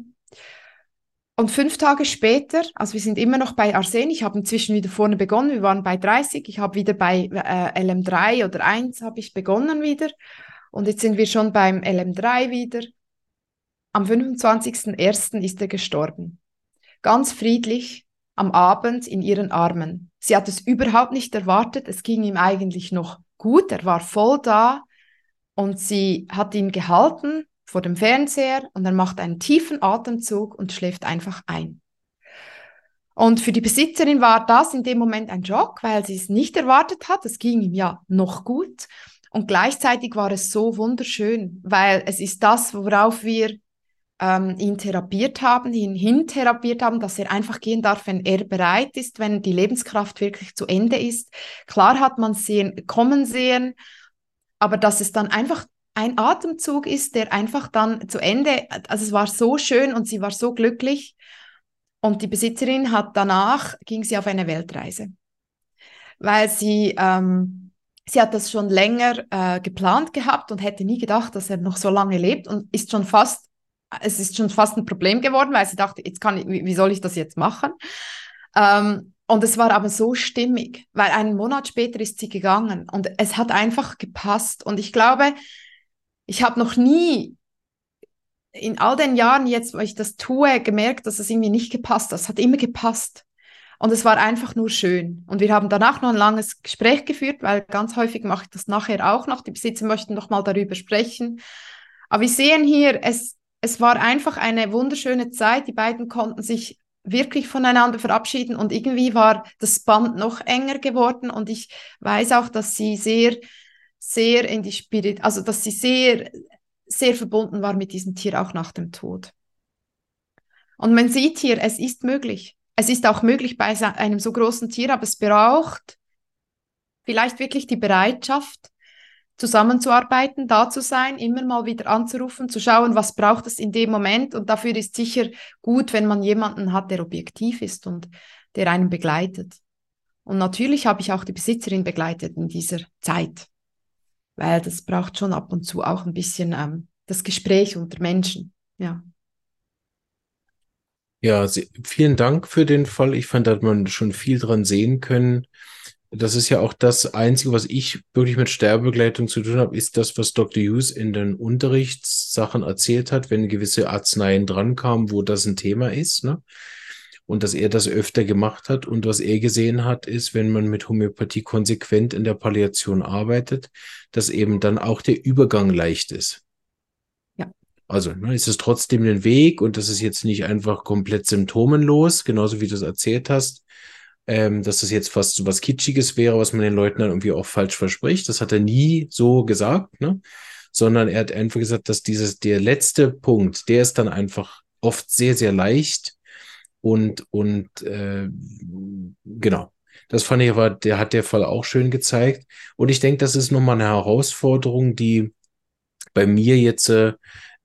Und fünf Tage später, also wir sind immer noch bei Arsen, ich habe inzwischen wieder vorne begonnen, wir waren bei 30, ich habe wieder bei äh, LM3 oder 1 habe ich begonnen wieder und jetzt sind wir schon beim LM3 wieder. Am 25.01. ist er gestorben. Ganz friedlich am Abend in ihren Armen. Sie hat es überhaupt nicht erwartet, es ging ihm eigentlich noch gut, er war voll da und sie hat ihn gehalten vor dem Fernseher und er macht einen tiefen Atemzug und schläft einfach ein. Und für die Besitzerin war das in dem Moment ein Schock, weil sie es nicht erwartet hat. Es ging ihm ja noch gut. Und gleichzeitig war es so wunderschön, weil es ist das, worauf wir ähm, ihn therapiert haben, ihn hintherapiert haben, dass er einfach gehen darf, wenn er bereit ist, wenn die Lebenskraft wirklich zu Ende ist. Klar hat man sehen, kommen sehen, aber dass es dann einfach ein Atemzug ist, der einfach dann zu Ende, also es war so schön und sie war so glücklich. Und die Besitzerin hat danach, ging sie auf eine Weltreise, weil sie, ähm, sie hat das schon länger äh, geplant gehabt und hätte nie gedacht, dass er noch so lange lebt und ist schon fast, es ist schon fast ein Problem geworden, weil sie dachte, jetzt kann ich, wie, soll ich das jetzt machen? Ähm, und es war aber so stimmig, weil einen Monat später ist sie gegangen und es hat einfach gepasst. Und ich glaube, ich habe noch nie in all den Jahren jetzt, wo ich das tue, gemerkt, dass es irgendwie nicht gepasst hat. Es hat immer gepasst. Und es war einfach nur schön. Und wir haben danach noch ein langes Gespräch geführt, weil ganz häufig mache ich das nachher auch noch. Die Besitzer möchten noch mal darüber sprechen. Aber wir sehen hier, es, es war einfach eine wunderschöne Zeit. Die beiden konnten sich wirklich voneinander verabschieden und irgendwie war das Band noch enger geworden. Und ich weiß auch, dass sie sehr sehr in die Spirit, also dass sie sehr, sehr verbunden war mit diesem Tier auch nach dem Tod. Und man sieht hier, es ist möglich. Es ist auch möglich bei einem so großen Tier, aber es braucht vielleicht wirklich die Bereitschaft, zusammenzuarbeiten, da zu sein, immer mal wieder anzurufen, zu schauen, was braucht es in dem Moment. Und dafür ist sicher gut, wenn man jemanden hat, der objektiv ist und der einen begleitet. Und natürlich habe ich auch die Besitzerin begleitet in dieser Zeit weil das braucht schon ab und zu auch ein bisschen ähm, das Gespräch unter Menschen. Ja. Ja, vielen Dank für den Fall. Ich fand, da hat man schon viel dran sehen können. Das ist ja auch das Einzige, was ich wirklich mit Sterbebegleitung zu tun habe, ist das, was Dr. Hughes in den Unterrichtssachen erzählt hat, wenn gewisse Arzneien drankamen, wo das ein Thema ist. Ne? und dass er das öfter gemacht hat. Und was er gesehen hat, ist, wenn man mit Homöopathie konsequent in der Palliation arbeitet, dass eben dann auch der Übergang leicht ist. Ja. Also ne, ist es trotzdem ein Weg und das ist jetzt nicht einfach komplett symptomenlos, genauso wie du es erzählt hast, ähm, dass das jetzt fast so was Kitschiges wäre, was man den Leuten dann irgendwie auch falsch verspricht. Das hat er nie so gesagt, ne? sondern er hat einfach gesagt, dass dieses, der letzte Punkt, der ist dann einfach oft sehr, sehr leicht und, und äh, genau. Das fand ich aber, der hat der Fall auch schön gezeigt. Und ich denke, das ist nochmal eine Herausforderung, die bei mir jetzt äh,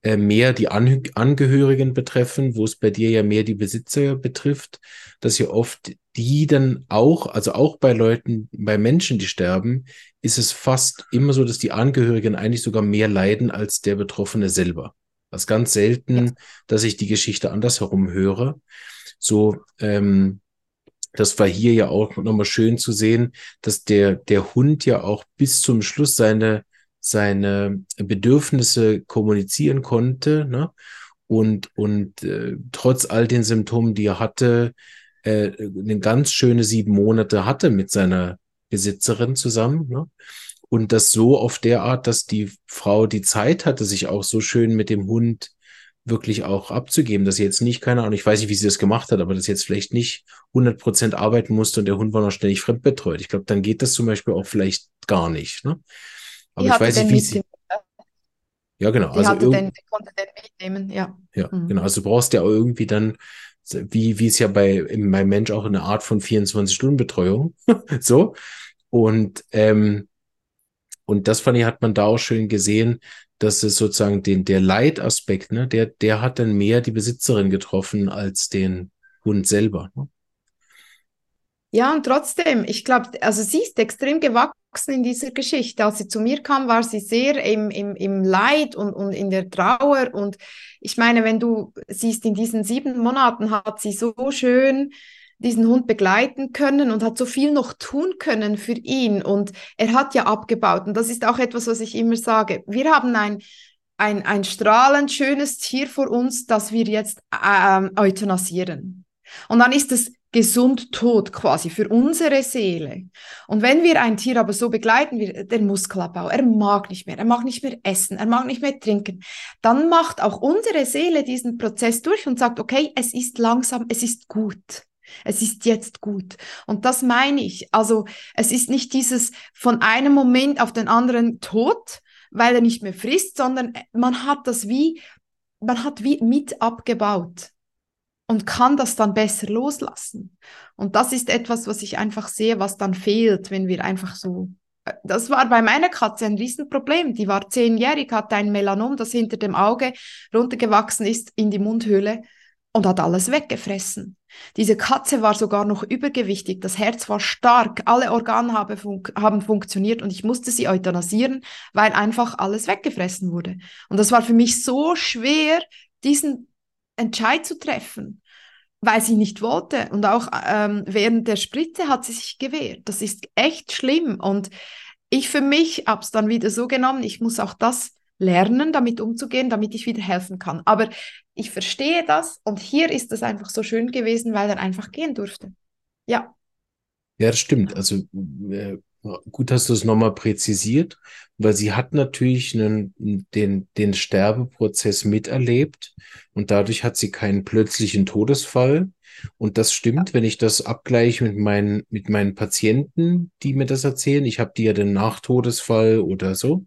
mehr die An Angehörigen betreffen, wo es bei dir ja mehr die Besitzer betrifft, dass ja oft die dann auch, also auch bei Leuten, bei Menschen, die sterben, ist es fast immer so, dass die Angehörigen eigentlich sogar mehr leiden als der Betroffene selber. Das ist ganz selten, ja. dass ich die Geschichte andersherum höre. So, ähm, das war hier ja auch nochmal schön zu sehen, dass der, der Hund ja auch bis zum Schluss seine, seine Bedürfnisse kommunizieren konnte, ne? Und, und äh, trotz all den Symptomen, die er hatte, äh, eine ganz schöne sieben Monate hatte mit seiner Besitzerin zusammen. Ne? Und das so auf der Art, dass die Frau die Zeit hatte, sich auch so schön mit dem Hund wirklich auch abzugeben, dass sie jetzt nicht, keine Ahnung, ich weiß nicht, wie sie das gemacht hat, aber dass sie jetzt vielleicht nicht 100 Prozent arbeiten musste und der Hund war noch ständig fremdbetreut. Ich glaube, dann geht das zum Beispiel auch vielleicht gar nicht. Ne? Aber die ich weiß nicht, wie sie. Ja, genau. Die also den, konnte den mitnehmen, ja. Ja, mhm. genau. Also du brauchst ja auch irgendwie dann, wie, wie es ja bei, beim Mensch auch eine Art von 24-Stunden-Betreuung. (laughs) so. Und, ähm, und das fand ich, hat man da auch schön gesehen, dass es sozusagen den, der Leitaspekt, ne, der, der hat dann mehr die Besitzerin getroffen als den Hund selber. Ne? Ja, und trotzdem, ich glaube, also sie ist extrem gewachsen in dieser Geschichte. Als sie zu mir kam, war sie sehr im, im, im Leid und, und in der Trauer. Und ich meine, wenn du siehst, in diesen sieben Monaten hat sie so schön diesen Hund begleiten können und hat so viel noch tun können für ihn. Und er hat ja abgebaut. Und das ist auch etwas, was ich immer sage. Wir haben ein, ein, ein strahlend schönes Tier vor uns, das wir jetzt ähm, euthanasieren. Und dann ist es gesund tot quasi für unsere Seele. Und wenn wir ein Tier aber so begleiten, wie der Muskelabbau, er mag nicht mehr, er mag nicht mehr essen, er mag nicht mehr trinken, dann macht auch unsere Seele diesen Prozess durch und sagt, okay, es ist langsam, es ist gut. Es ist jetzt gut. Und das meine ich. Also es ist nicht dieses von einem Moment auf den anderen tot, weil er nicht mehr frisst, sondern man hat das wie, man hat wie mit abgebaut und kann das dann besser loslassen. Und das ist etwas, was ich einfach sehe, was dann fehlt, wenn wir einfach so. Äh, das war bei meiner Katze ein Riesenproblem. Die war zehnjährig, hatte ein Melanom, das hinter dem Auge runtergewachsen ist in die Mundhöhle und hat alles weggefressen. Diese Katze war sogar noch übergewichtig, das Herz war stark, alle Organe habe fun haben funktioniert und ich musste sie euthanasieren, weil einfach alles weggefressen wurde. Und das war für mich so schwer, diesen Entscheid zu treffen, weil sie nicht wollte. Und auch ähm, während der Spritze hat sie sich gewehrt. Das ist echt schlimm. Und ich für mich habe es dann wieder so genommen, ich muss auch das lernen, damit umzugehen, damit ich wieder helfen kann. Aber ich verstehe das und hier ist es einfach so schön gewesen, weil er einfach gehen durfte. Ja. Ja, das stimmt. Also äh, gut hast du es nochmal präzisiert, weil sie hat natürlich einen, den, den Sterbeprozess miterlebt und dadurch hat sie keinen plötzlichen Todesfall. Und das stimmt, wenn ich das abgleiche mit meinen, mit meinen Patienten, die mir das erzählen. Ich habe die ja den Nachtodesfall oder so,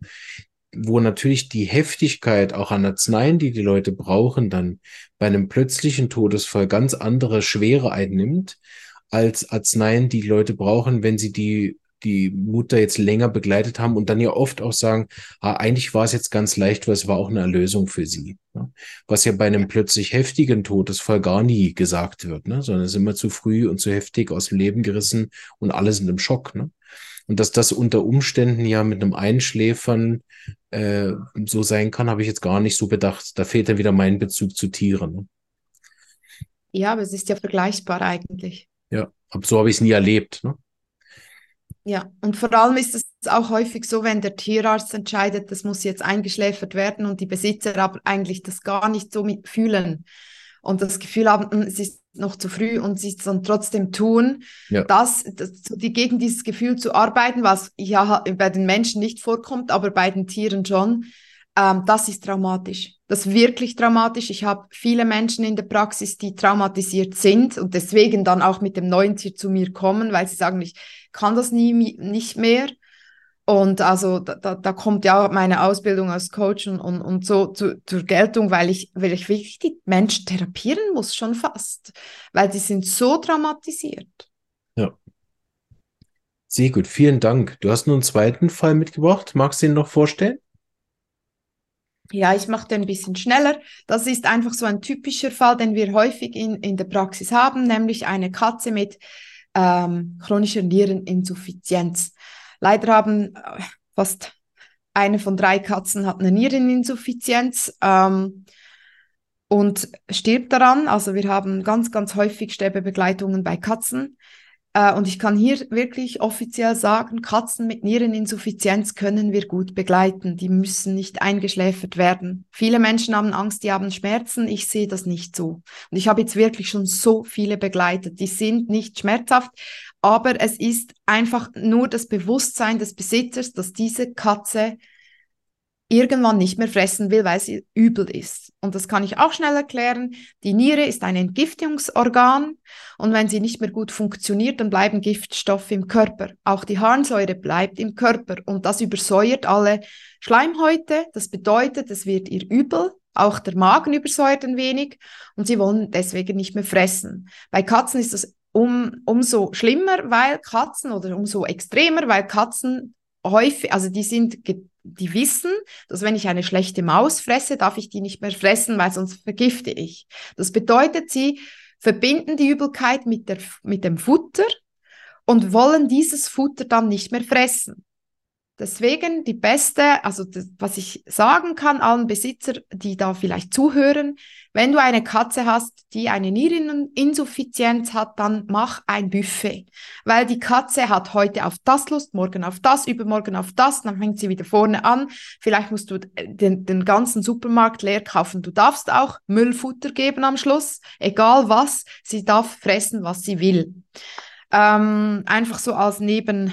wo natürlich die Heftigkeit auch an Arzneien, die die Leute brauchen, dann bei einem plötzlichen Todesfall ganz andere Schwere einnimmt als Arzneien, die Leute brauchen, wenn sie die die Mutter jetzt länger begleitet haben und dann ja oft auch sagen, ah, eigentlich war es jetzt ganz leicht, weil es war auch eine Erlösung für sie. Ne? Was ja bei einem plötzlich heftigen Todesfall gar nie gesagt wird, ne? sondern es ist immer zu früh und zu heftig aus dem Leben gerissen und alle sind im Schock. Ne? Und dass das unter Umständen ja mit einem Einschläfern äh, so sein kann, habe ich jetzt gar nicht so bedacht. Da fehlt dann wieder mein Bezug zu Tieren. Ne? Ja, aber es ist ja vergleichbar eigentlich. Ja, aber so habe ich es nie erlebt. Ne? Ja, und vor allem ist es auch häufig so, wenn der Tierarzt entscheidet, das muss jetzt eingeschläfert werden und die Besitzer aber eigentlich das gar nicht so fühlen und das Gefühl haben, hm, es ist noch zu früh und sie es dann trotzdem tun, ja. das, das, die, gegen dieses Gefühl zu arbeiten, was ja bei den Menschen nicht vorkommt, aber bei den Tieren schon, ähm, das ist traumatisch. Das ist wirklich dramatisch. Ich habe viele Menschen in der Praxis, die traumatisiert sind und deswegen dann auch mit dem neuen Tier zu mir kommen, weil sie sagen, ich kann das nie nicht mehr. Und also da, da kommt ja meine Ausbildung als Coach und, und, und so zu, zur Geltung, weil ich, weil ich wirklich die Menschen therapieren muss, schon fast, weil sie sind so traumatisiert. Ja. Sehr gut, vielen Dank. Du hast nur einen zweiten Fall mitgebracht. Magst du ihn noch vorstellen? Ja, ich mache den ein bisschen schneller. Das ist einfach so ein typischer Fall, den wir häufig in, in der Praxis haben, nämlich eine Katze mit ähm, chronischer Niereninsuffizienz. Leider haben äh, fast eine von drei Katzen hat eine Niereninsuffizienz ähm, und stirbt daran. Also wir haben ganz, ganz häufig Sterbebegleitungen bei Katzen. Äh, und ich kann hier wirklich offiziell sagen, Katzen mit Niereninsuffizienz können wir gut begleiten. Die müssen nicht eingeschläfert werden. Viele Menschen haben Angst, die haben Schmerzen. Ich sehe das nicht so. Und ich habe jetzt wirklich schon so viele begleitet. Die sind nicht schmerzhaft, aber es ist einfach nur das Bewusstsein des Besitzers, dass diese Katze irgendwann nicht mehr fressen will, weil sie übel ist. Und das kann ich auch schnell erklären. Die Niere ist ein Entgiftungsorgan und wenn sie nicht mehr gut funktioniert, dann bleiben Giftstoffe im Körper. Auch die Harnsäure bleibt im Körper und das übersäuert alle Schleimhäute. Das bedeutet, es wird ihr übel. Auch der Magen übersäuert ein wenig und sie wollen deswegen nicht mehr fressen. Bei Katzen ist das um, umso schlimmer, weil Katzen oder umso extremer, weil Katzen häufig, also die sind die wissen, dass wenn ich eine schlechte Maus fresse, darf ich die nicht mehr fressen, weil sonst vergifte ich. Das bedeutet, sie verbinden die Übelkeit mit, der, mit dem Futter und wollen dieses Futter dann nicht mehr fressen. Deswegen die beste, also das, was ich sagen kann allen Besitzer, die da vielleicht zuhören, wenn du eine Katze hast, die eine Niereninsuffizienz hat, dann mach ein Buffet, weil die Katze hat heute auf das Lust, morgen auf das, übermorgen auf das, dann fängt sie wieder vorne an. Vielleicht musst du den, den ganzen Supermarkt leer kaufen. Du darfst auch Müllfutter geben am Schluss, egal was. Sie darf fressen, was sie will. Ähm, einfach so als Neben äh,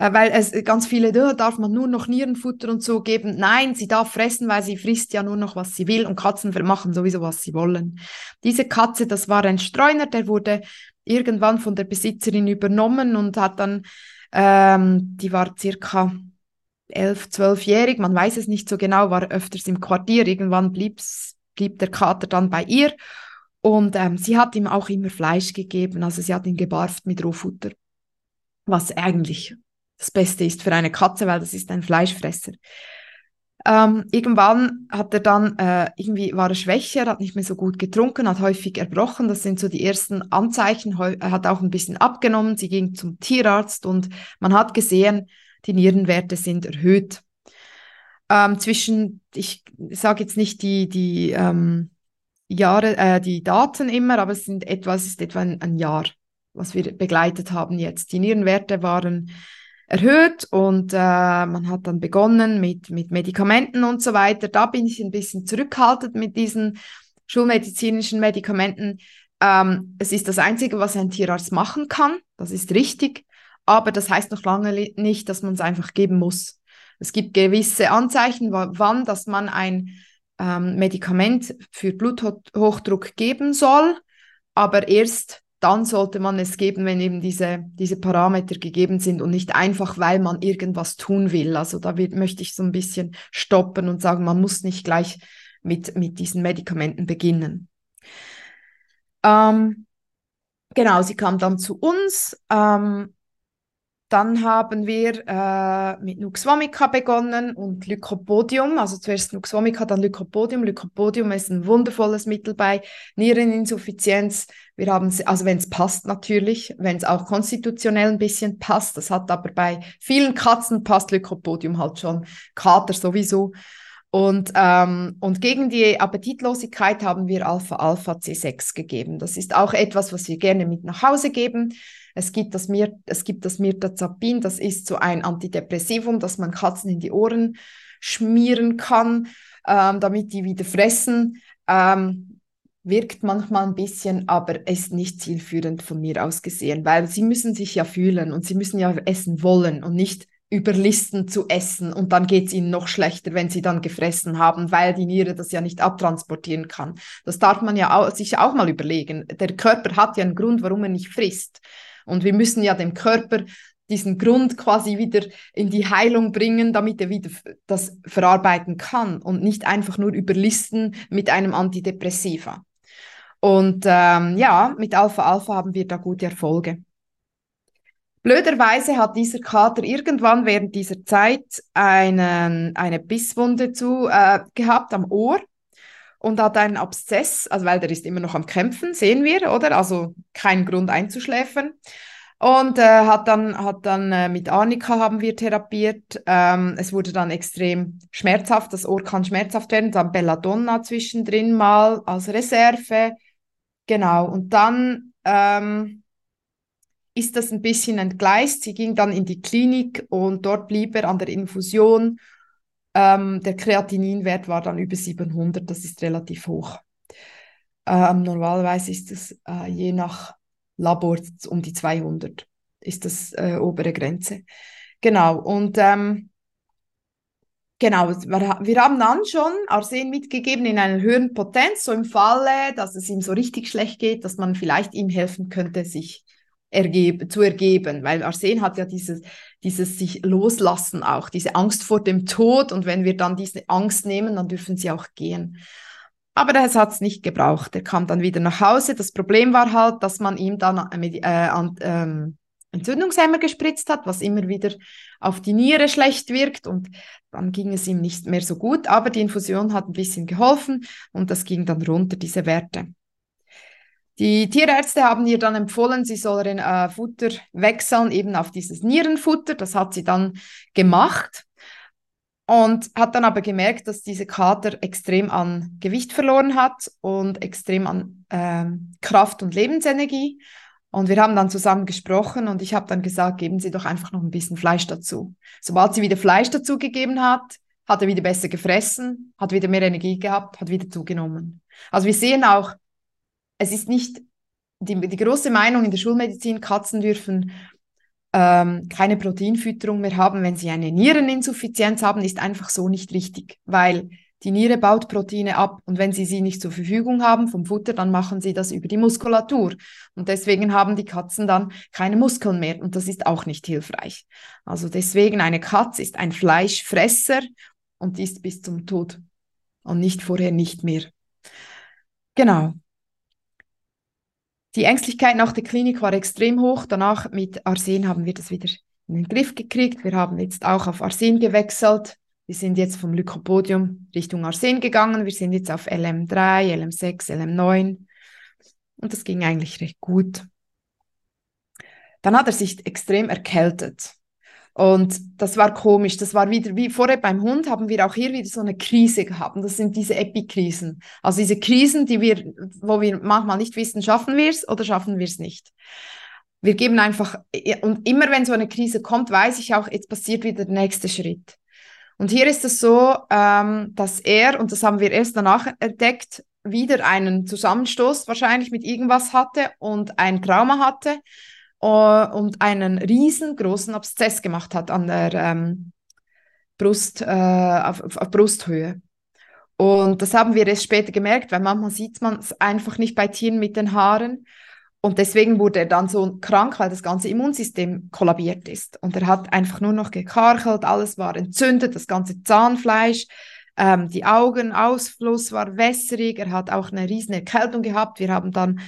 weil es ganz viele, da darf man nur noch Nierenfutter und so geben. Nein, sie darf fressen, weil sie frisst ja nur noch, was sie will. Und Katzen machen sowieso, was sie wollen. Diese Katze, das war ein Streuner, der wurde irgendwann von der Besitzerin übernommen und hat dann, ähm, die war circa elf, zwölfjährig, man weiß es nicht so genau, war öfters im Quartier, irgendwann blieb's, blieb der Kater dann bei ihr. Und ähm, sie hat ihm auch immer Fleisch gegeben, also sie hat ihn gebarft mit Rohfutter, was eigentlich das Beste ist für eine Katze, weil das ist ein Fleischfresser. Ähm, irgendwann hat er dann, äh, irgendwie war er schwächer, hat nicht mehr so gut getrunken, hat häufig erbrochen. Das sind so die ersten Anzeichen. Er hat auch ein bisschen abgenommen. Sie ging zum Tierarzt und man hat gesehen, die Nierenwerte sind erhöht. Ähm, zwischen, ich sage jetzt nicht die, die ähm, Jahre, äh, die Daten immer, aber es sind etwa, ist etwa ein, ein Jahr, was wir begleitet haben jetzt. Die Nierenwerte waren erhöht und äh, man hat dann begonnen mit, mit Medikamenten und so weiter. Da bin ich ein bisschen zurückhaltend mit diesen schulmedizinischen Medikamenten. Ähm, es ist das Einzige, was ein Tierarzt machen kann, das ist richtig, aber das heißt noch lange nicht, dass man es einfach geben muss. Es gibt gewisse Anzeichen, wann, dass man ein ähm, Medikament für Bluthochdruck geben soll, aber erst dann sollte man es geben, wenn eben diese, diese Parameter gegeben sind und nicht einfach, weil man irgendwas tun will. Also da wird, möchte ich so ein bisschen stoppen und sagen, man muss nicht gleich mit, mit diesen Medikamenten beginnen. Ähm, genau, sie kam dann zu uns. Ähm, dann haben wir äh, mit Nuxvomica begonnen und Lycopodium, also zuerst Nuxvomica, dann Lycopodium. Lycopodium ist ein wundervolles Mittel bei Niereninsuffizienz. Wir haben, also wenn es passt natürlich, wenn es auch konstitutionell ein bisschen passt, das hat aber bei vielen Katzen passt Lycopodium halt schon, Kater sowieso. Und, ähm, und gegen die Appetitlosigkeit haben wir Alpha-Alpha C6 gegeben. Das ist auch etwas, was wir gerne mit nach Hause geben. Es gibt das, Mir es gibt das Mirtazapin, das ist so ein Antidepressivum, das man Katzen in die Ohren schmieren kann, ähm, damit die wieder fressen. Ähm, wirkt manchmal ein bisschen, aber ist nicht zielführend von mir aus gesehen, weil sie müssen sich ja fühlen und sie müssen ja essen wollen und nicht überlisten zu essen und dann geht es ihnen noch schlechter, wenn sie dann gefressen haben, weil die Niere das ja nicht abtransportieren kann. Das darf man ja auch, sich auch mal überlegen. Der Körper hat ja einen Grund, warum er nicht frisst. Und wir müssen ja dem Körper diesen Grund quasi wieder in die Heilung bringen, damit er wieder das verarbeiten kann und nicht einfach nur überlisten mit einem Antidepressiva. Und ähm, ja, mit Alpha-Alpha haben wir da gute Erfolge. Blöderweise hat dieser Kater irgendwann während dieser Zeit einen, eine Bisswunde zu, äh, gehabt am Ohr und hat einen Abszess, also weil der ist immer noch am Kämpfen, sehen wir, oder? Also kein Grund einzuschläfern. Und äh, hat dann, hat dann äh, mit Arnika haben wir therapiert. Ähm, es wurde dann extrem schmerzhaft. Das Ohr kann schmerzhaft werden. Dann Belladonna zwischendrin mal als Reserve. Genau. Und dann ähm, ist das ein bisschen entgleist. Sie ging dann in die Klinik und dort blieb er an der Infusion ähm, der Kreatininwert war dann über 700, das ist relativ hoch. Ähm, normalerweise ist es äh, je nach Labor um die 200, ist das äh, obere Grenze. Genau, und ähm, genau, wir haben dann schon Arsen mitgegeben in einer höheren Potenz, so im Falle, dass es ihm so richtig schlecht geht, dass man vielleicht ihm helfen könnte, sich ergeben, zu ergeben, weil Arsen hat ja dieses, dieses sich loslassen auch, diese Angst vor dem Tod und wenn wir dann diese Angst nehmen, dann dürfen sie auch gehen. Aber das hat es nicht gebraucht. Er kam dann wieder nach Hause. Das Problem war halt, dass man ihm dann äh, äh, ähm, Entzündungshemmer gespritzt hat, was immer wieder auf die Niere schlecht wirkt und dann ging es ihm nicht mehr so gut. Aber die Infusion hat ein bisschen geholfen und das ging dann runter, diese Werte. Die Tierärzte haben ihr dann empfohlen, sie soll ihren äh, Futter wechseln, eben auf dieses Nierenfutter. Das hat sie dann gemacht und hat dann aber gemerkt, dass diese Kater extrem an Gewicht verloren hat und extrem an ähm, Kraft und Lebensenergie. Und wir haben dann zusammen gesprochen und ich habe dann gesagt, geben Sie doch einfach noch ein bisschen Fleisch dazu. Sobald sie wieder Fleisch dazu gegeben hat, hat er wieder besser gefressen, hat wieder mehr Energie gehabt, hat wieder zugenommen. Also wir sehen auch, es ist nicht die, die große Meinung in der Schulmedizin, Katzen dürfen ähm, keine Proteinfütterung mehr haben, wenn sie eine Niereninsuffizienz haben, ist einfach so nicht richtig, weil die Niere baut Proteine ab und wenn sie sie nicht zur Verfügung haben vom Futter, dann machen sie das über die Muskulatur und deswegen haben die Katzen dann keine Muskeln mehr und das ist auch nicht hilfreich. Also deswegen eine Katze ist ein Fleischfresser und ist bis zum Tod und nicht vorher nicht mehr. Genau. Die Ängstlichkeit nach der Klinik war extrem hoch. Danach mit Arsen haben wir das wieder in den Griff gekriegt. Wir haben jetzt auch auf Arsen gewechselt. Wir sind jetzt vom Lycopodium Richtung Arsen gegangen. Wir sind jetzt auf LM3, LM6, LM9. Und das ging eigentlich recht gut. Dann hat er sich extrem erkältet. Und das war komisch. Das war wieder, wie vorher beim Hund, haben wir auch hier wieder so eine Krise gehabt. Und das sind diese Epikrisen. Also diese Krisen, die wir, wo wir manchmal nicht wissen, schaffen wir es oder schaffen wir es nicht. Wir geben einfach, und immer wenn so eine Krise kommt, weiß ich auch, jetzt passiert wieder der nächste Schritt. Und hier ist es so, ähm, dass er, und das haben wir erst danach entdeckt, wieder einen Zusammenstoß wahrscheinlich mit irgendwas hatte und ein Trauma hatte und einen riesengroßen Abszess gemacht hat an der ähm, Brust, äh, auf, auf, Brusthöhe. Und das haben wir erst später gemerkt, weil manchmal sieht man es einfach nicht bei Tieren mit den Haaren. Und deswegen wurde er dann so krank, weil das ganze Immunsystem kollabiert ist. Und er hat einfach nur noch gekarchelt, alles war entzündet, das ganze Zahnfleisch, ähm, die Augen, Ausfluss war wässrig, er hat auch eine riesen Erkältung gehabt. Wir haben dann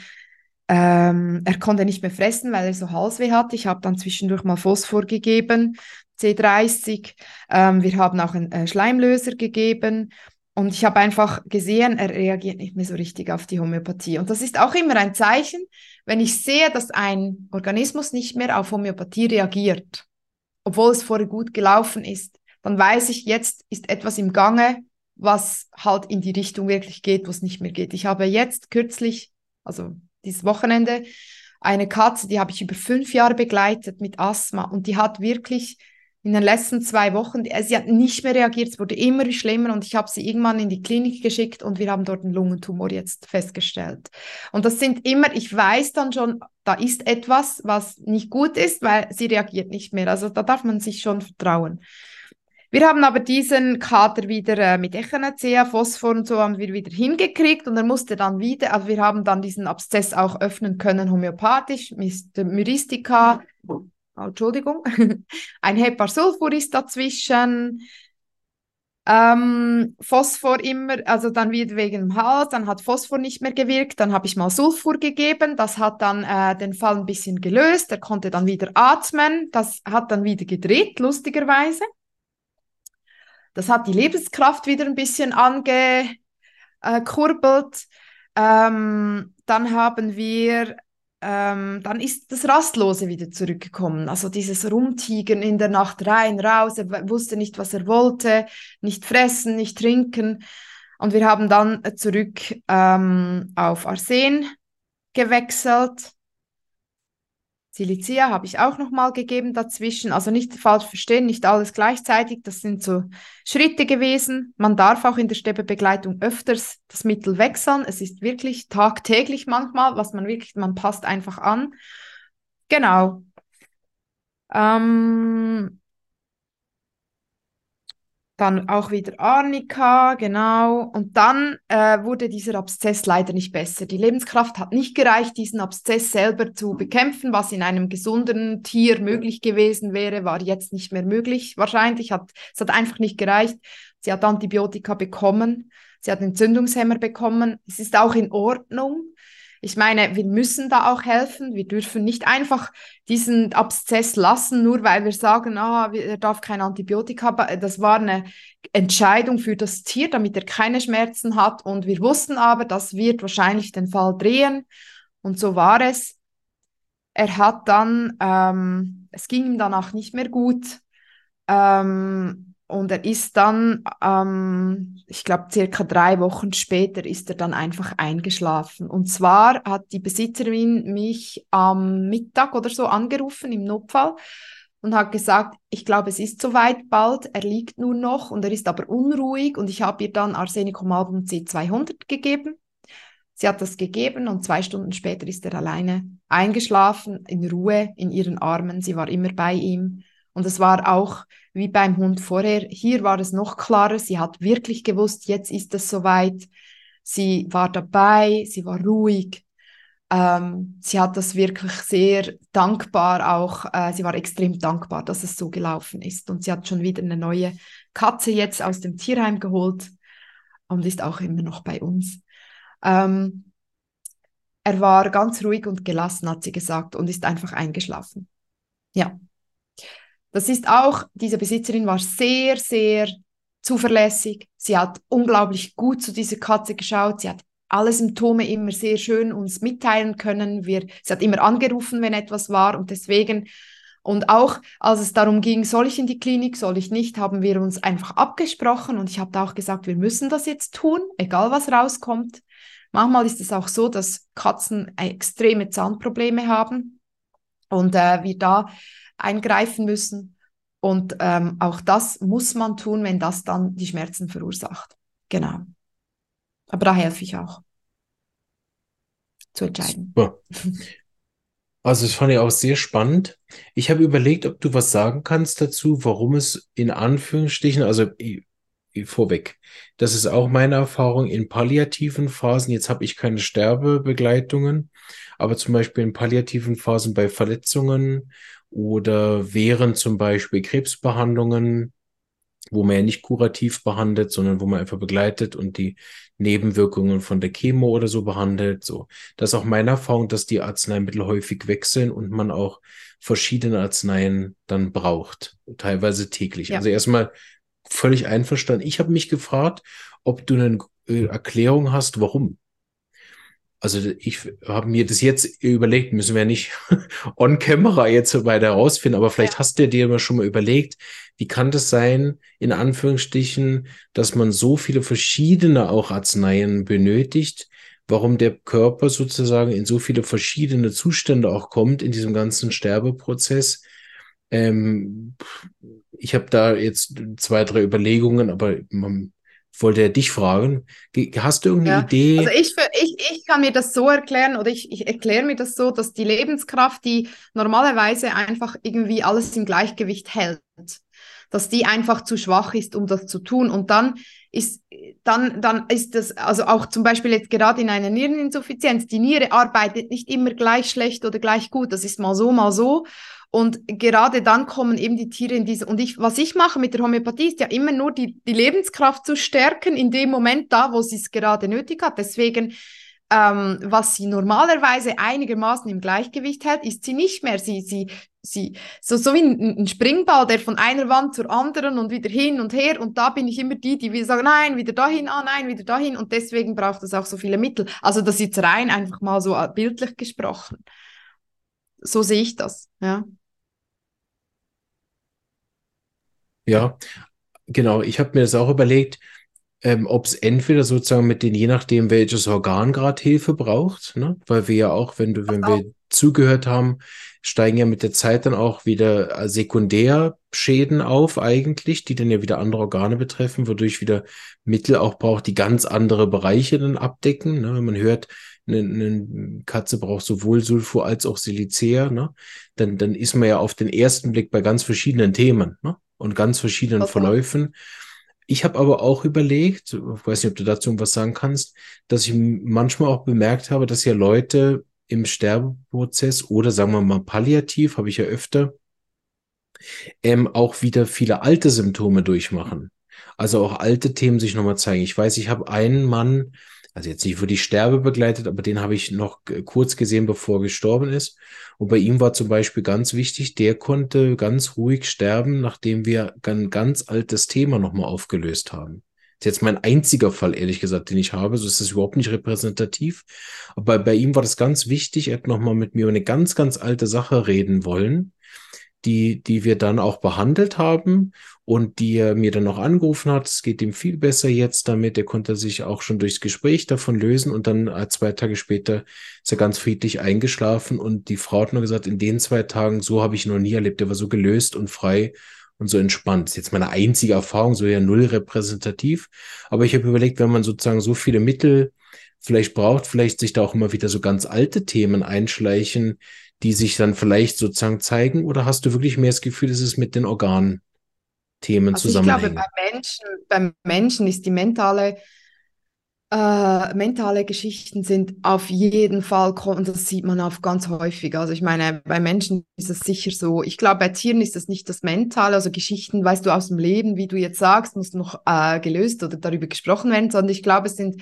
ähm, er konnte nicht mehr fressen, weil er so Halsweh hatte. Ich habe dann zwischendurch mal Phosphor gegeben, C30. Ähm, wir haben auch einen äh, Schleimlöser gegeben. Und ich habe einfach gesehen, er reagiert nicht mehr so richtig auf die Homöopathie. Und das ist auch immer ein Zeichen, wenn ich sehe, dass ein Organismus nicht mehr auf Homöopathie reagiert, obwohl es vorher gut gelaufen ist, dann weiß ich, jetzt ist etwas im Gange, was halt in die Richtung wirklich geht, wo es nicht mehr geht. Ich habe jetzt kürzlich, also dieses Wochenende eine Katze, die habe ich über fünf Jahre begleitet mit Asthma und die hat wirklich in den letzten zwei Wochen, sie hat nicht mehr reagiert, es wurde immer schlimmer und ich habe sie irgendwann in die Klinik geschickt und wir haben dort einen Lungentumor jetzt festgestellt. Und das sind immer, ich weiß dann schon, da ist etwas, was nicht gut ist, weil sie reagiert nicht mehr. Also da darf man sich schon vertrauen. Wir haben aber diesen Kater wieder äh, mit Echinacea, Phosphor und so haben wir wieder hingekriegt und er musste dann wieder, also wir haben dann diesen Abszess auch öffnen können, homöopathisch, mit Myristica, oh, Entschuldigung, (laughs) ein Heparsulfur ist dazwischen, ähm, Phosphor immer, also dann wieder wegen dem Hals, dann hat Phosphor nicht mehr gewirkt, dann habe ich mal Sulfur gegeben, das hat dann äh, den Fall ein bisschen gelöst, er konnte dann wieder atmen, das hat dann wieder gedreht, lustigerweise. Das hat die Lebenskraft wieder ein bisschen angekurbelt. Ähm, dann haben wir, ähm, dann ist das Rastlose wieder zurückgekommen. Also dieses Rumtigern in der Nacht rein, raus. Er wusste nicht, was er wollte. Nicht fressen, nicht trinken. Und wir haben dann zurück ähm, auf Arsen gewechselt. Silicea habe ich auch noch mal gegeben dazwischen. Also nicht falsch verstehen, nicht alles gleichzeitig. Das sind so Schritte gewesen. Man darf auch in der Sterbebegleitung öfters das Mittel wechseln. Es ist wirklich tagtäglich manchmal, was man wirklich, man passt einfach an. Genau. Ähm, dann auch wieder Arnika, genau. Und dann äh, wurde dieser Abszess leider nicht besser. Die Lebenskraft hat nicht gereicht, diesen Abszess selber zu bekämpfen, was in einem gesunden Tier möglich gewesen wäre, war jetzt nicht mehr möglich. Wahrscheinlich hat es hat einfach nicht gereicht. Sie hat Antibiotika bekommen, sie hat Entzündungshemmer bekommen. Es ist auch in Ordnung. Ich meine, wir müssen da auch helfen. Wir dürfen nicht einfach diesen Abszess lassen, nur weil wir sagen, ah, er darf kein Antibiotika. Das war eine Entscheidung für das Tier, damit er keine Schmerzen hat. Und wir wussten aber, das wird wahrscheinlich den Fall drehen. Und so war es. Er hat dann, ähm, es ging ihm danach nicht mehr gut. Ähm, und er ist dann, ähm, ich glaube, circa drei Wochen später ist er dann einfach eingeschlafen. Und zwar hat die Besitzerin mich am Mittag oder so angerufen im Notfall und hat gesagt, ich glaube, es ist soweit bald, er liegt nur noch und er ist aber unruhig und ich habe ihr dann Arsenicum album C200 gegeben. Sie hat das gegeben und zwei Stunden später ist er alleine eingeschlafen, in Ruhe, in ihren Armen. Sie war immer bei ihm. Und es war auch wie beim Hund vorher. Hier war es noch klarer. Sie hat wirklich gewusst, jetzt ist es soweit. Sie war dabei, sie war ruhig. Ähm, sie hat das wirklich sehr dankbar auch, äh, sie war extrem dankbar, dass es so gelaufen ist. Und sie hat schon wieder eine neue Katze jetzt aus dem Tierheim geholt und ist auch immer noch bei uns. Ähm, er war ganz ruhig und gelassen, hat sie gesagt, und ist einfach eingeschlafen. Ja. Das ist auch, diese Besitzerin war sehr, sehr zuverlässig. Sie hat unglaublich gut zu dieser Katze geschaut. Sie hat alle Symptome immer sehr schön uns mitteilen können. Wir, sie hat immer angerufen, wenn etwas war und deswegen und auch als es darum ging, soll ich in die Klinik, soll ich nicht, haben wir uns einfach abgesprochen und ich habe da auch gesagt, wir müssen das jetzt tun, egal was rauskommt. Manchmal ist es auch so, dass Katzen extreme Zahnprobleme haben und äh, wir da eingreifen müssen. Und ähm, auch das muss man tun, wenn das dann die Schmerzen verursacht. Genau. Aber da helfe ich auch zu entscheiden. Super. Also das fand ich auch sehr spannend. Ich habe überlegt, ob du was sagen kannst dazu, warum es in Anführungsstrichen, also vorweg, das ist auch meine Erfahrung in palliativen Phasen. Jetzt habe ich keine Sterbebegleitungen, aber zum Beispiel in palliativen Phasen bei Verletzungen oder während zum Beispiel Krebsbehandlungen, wo man ja nicht kurativ behandelt, sondern wo man einfach begleitet und die Nebenwirkungen von der Chemo oder so behandelt. So, das ist auch meine Erfahrung, dass die Arzneimittel häufig wechseln und man auch verschiedene Arzneien dann braucht, teilweise täglich. Ja. Also erstmal völlig einverstanden. Ich habe mich gefragt, ob du eine Erklärung hast, warum. Also ich habe mir das jetzt überlegt, müssen wir nicht (laughs) on camera jetzt weiter herausfinden, aber vielleicht ja. hast du dir mal schon mal überlegt, wie kann das sein, in Anführungsstrichen, dass man so viele verschiedene auch Arzneien benötigt, warum der Körper sozusagen in so viele verschiedene Zustände auch kommt in diesem ganzen Sterbeprozess. Ähm, ich habe da jetzt zwei, drei Überlegungen, aber man wollte dich fragen. Hast du irgendeine ja. Idee? Also ich, ich, ich kann mir das so erklären oder ich, ich erkläre mir das so, dass die Lebenskraft, die normalerweise einfach irgendwie alles im Gleichgewicht hält, dass die einfach zu schwach ist, um das zu tun. Und dann ist, dann, dann ist das, also auch zum Beispiel jetzt gerade in einer Niereninsuffizienz, die Niere arbeitet nicht immer gleich schlecht oder gleich gut. Das ist mal so, mal so. Und gerade dann kommen eben die Tiere in diese, und ich, was ich mache mit der Homöopathie ist ja immer nur die, die Lebenskraft zu stärken in dem Moment da, wo sie es gerade nötig hat. Deswegen, ähm, was sie normalerweise einigermaßen im Gleichgewicht hält, ist sie nicht mehr. Sie, sie, sie, so, so wie ein, ein Springball, der von einer Wand zur anderen und wieder hin und her. Und da bin ich immer die, die wieder sagen, nein, wieder dahin, ah, nein, wieder dahin. Und deswegen braucht es auch so viele Mittel. Also das ist jetzt rein einfach mal so bildlich gesprochen. So sehe ich das, ja. Ja, genau. Ich habe mir das auch überlegt, ähm, ob es entweder sozusagen mit den, je nachdem, welches Organ gerade Hilfe braucht, ne? weil wir ja auch, wenn du, wenn wir zugehört haben, steigen ja mit der Zeit dann auch wieder äh, Sekundärschäden auf eigentlich, die dann ja wieder andere Organe betreffen, wodurch wieder Mittel auch braucht, die ganz andere Bereiche dann abdecken. Ne? Wenn man hört, eine, eine Katze braucht sowohl Sulfur als auch Silicea, ne? dann, dann ist man ja auf den ersten Blick bei ganz verschiedenen Themen. Ne? Und ganz verschiedenen okay. Verläufen. Ich habe aber auch überlegt, ich weiß nicht, ob du dazu was sagen kannst, dass ich manchmal auch bemerkt habe, dass ja Leute im Sterbeprozess oder sagen wir mal palliativ, habe ich ja öfter, ähm, auch wieder viele alte Symptome durchmachen. Also auch alte Themen sich nochmal zeigen. Ich weiß, ich habe einen Mann, also jetzt nicht für die Sterbe begleitet, aber den habe ich noch kurz gesehen, bevor er gestorben ist. Und bei ihm war zum Beispiel ganz wichtig, der konnte ganz ruhig sterben, nachdem wir ein ganz altes Thema nochmal aufgelöst haben. ist jetzt mein einziger Fall, ehrlich gesagt, den ich habe. So ist das überhaupt nicht repräsentativ. Aber bei ihm war das ganz wichtig. Er hat nochmal mit mir über eine ganz, ganz alte Sache reden wollen, die, die wir dann auch behandelt haben und die er mir dann noch angerufen hat. Es geht ihm viel besser jetzt damit. Er konnte sich auch schon durchs Gespräch davon lösen und dann äh, zwei Tage später ist er ganz friedlich eingeschlafen und die Frau hat nur gesagt, in den zwei Tagen, so habe ich noch nie erlebt. Er war so gelöst und frei und so entspannt. Das ist jetzt meine einzige Erfahrung, so ja null repräsentativ. Aber ich habe überlegt, wenn man sozusagen so viele Mittel vielleicht braucht, vielleicht sich da auch immer wieder so ganz alte Themen einschleichen, die sich dann vielleicht sozusagen zeigen? Oder hast du wirklich mehr das Gefühl, dass es mit den Organthemen also zusammenhängt? Ich glaube, bei Menschen, beim Menschen ist die mentale äh, mentale Geschichten sind auf jeden Fall, und das sieht man auch ganz häufig. Also ich meine, bei Menschen ist es sicher so. Ich glaube, bei Tieren ist das nicht das Mentale, also Geschichten, weißt du, aus dem Leben, wie du jetzt sagst, muss noch äh, gelöst oder darüber gesprochen werden, sondern ich glaube, es sind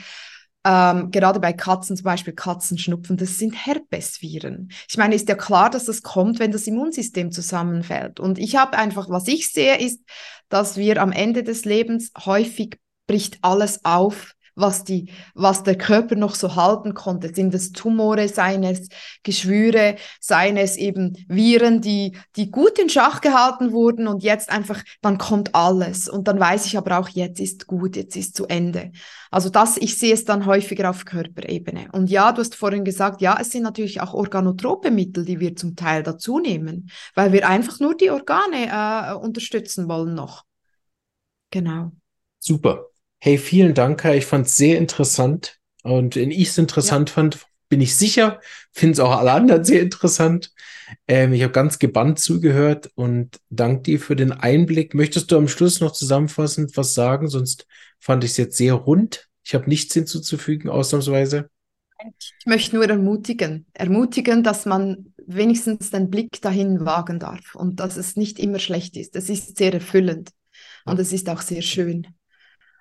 ähm, gerade bei Katzen zum Beispiel Katzenschnupfen, das sind Herpesviren. Ich meine, ist ja klar, dass das kommt, wenn das Immunsystem zusammenfällt. Und ich habe einfach, was ich sehe, ist, dass wir am Ende des Lebens häufig bricht alles auf, was, die, was der Körper noch so halten konnte. Sind es Tumore, seien es Geschwüre, seien es eben Viren, die, die gut in Schach gehalten wurden und jetzt einfach, dann kommt alles. Und dann weiß ich aber auch, jetzt ist gut, jetzt ist zu Ende. Also das, ich sehe es dann häufiger auf Körperebene. Und ja, du hast vorhin gesagt, ja, es sind natürlich auch organotrope Mittel, die wir zum Teil dazu nehmen, weil wir einfach nur die Organe äh, unterstützen wollen noch. Genau. Super. Hey, vielen Dank. Ich fand es sehr interessant. Und wenn ich es interessant ja. fand, bin ich sicher, finden es auch alle anderen sehr interessant. Ähm, ich habe ganz gebannt zugehört und danke dir für den Einblick. Möchtest du am Schluss noch zusammenfassend was sagen? Sonst fand ich es jetzt sehr rund. Ich habe nichts hinzuzufügen, ausnahmsweise. Ich möchte nur ermutigen, ermutigen, dass man wenigstens den Blick dahin wagen darf und dass es nicht immer schlecht ist. Es ist sehr erfüllend und es ist auch sehr schön.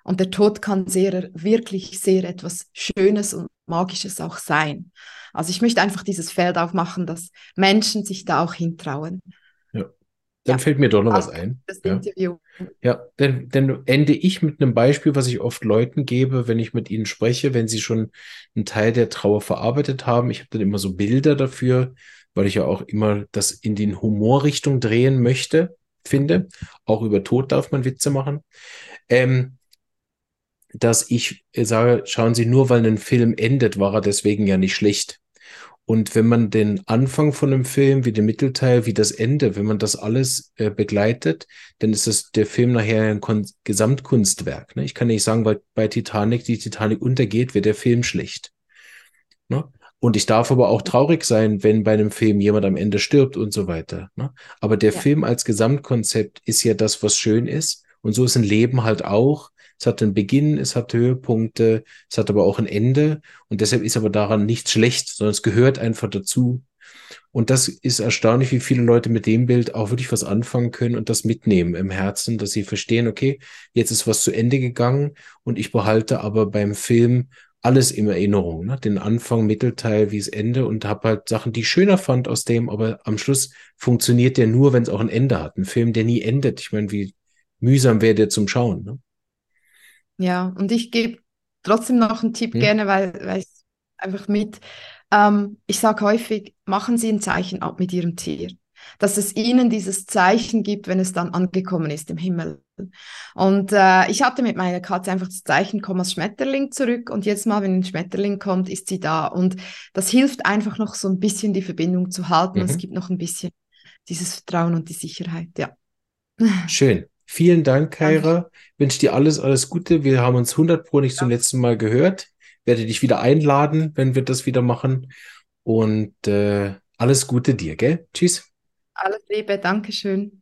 Und der Tod kann sehr, wirklich sehr etwas Schönes und Magisches auch sein. Also ich möchte einfach dieses Feld aufmachen, dass Menschen sich da auch hintrauen. Ja. Dann ja. fällt mir doch noch was ein. Das ja. Interview. Ja, denn, denn ende ich mit einem Beispiel, was ich oft Leuten gebe, wenn ich mit ihnen spreche, wenn sie schon einen Teil der Trauer verarbeitet haben. Ich habe dann immer so Bilder dafür, weil ich ja auch immer das in den Humorrichtung drehen möchte, finde. Auch über Tod darf man Witze machen. Ähm, dass ich sage, schauen Sie, nur weil ein Film endet, war er deswegen ja nicht schlecht. Und wenn man den Anfang von einem Film, wie den Mittelteil, wie das Ende, wenn man das alles äh, begleitet, dann ist das der Film nachher ein Kon Gesamtkunstwerk. Ne? Ich kann nicht sagen, weil bei Titanic die Titanic untergeht, wird der Film schlecht. Ne? Und ich darf aber auch traurig sein, wenn bei einem Film jemand am Ende stirbt und so weiter. Ne? Aber der ja. Film als Gesamtkonzept ist ja das, was schön ist. Und so ist ein Leben halt auch. Es hat einen Beginn, es hat Höhepunkte, es hat aber auch ein Ende. Und deshalb ist aber daran nichts schlecht, sondern es gehört einfach dazu. Und das ist erstaunlich, wie viele Leute mit dem Bild auch wirklich was anfangen können und das mitnehmen im Herzen, dass sie verstehen, okay, jetzt ist was zu Ende gegangen und ich behalte aber beim Film alles in Erinnerung, ne? den Anfang, Mittelteil, wie es Ende und habe halt Sachen, die ich schöner fand aus dem, aber am Schluss funktioniert der nur, wenn es auch ein Ende hat. Ein Film, der nie endet. Ich meine, wie mühsam wäre der zum Schauen. Ne? Ja, und ich gebe trotzdem noch einen Tipp ja. gerne, weil, weil ich einfach mit, ähm, ich sage häufig, machen Sie ein Zeichen ab mit Ihrem Tier. Dass es Ihnen dieses Zeichen gibt, wenn es dann angekommen ist im Himmel. Und äh, ich hatte mit meiner Katze einfach das Zeichen, komm als Schmetterling zurück und jetzt mal, wenn ein Schmetterling kommt, ist sie da. Und das hilft einfach noch so ein bisschen die Verbindung zu halten. Mhm. Es gibt noch ein bisschen dieses Vertrauen und die Sicherheit, ja. Schön. Vielen Dank, Kaira. Wünsche dir alles, alles Gute. Wir haben uns 100 Pro nicht ja. zum letzten Mal gehört. Werde dich wieder einladen, wenn wir das wieder machen. Und äh, alles Gute dir, gell? Tschüss. Alles Liebe, Dankeschön.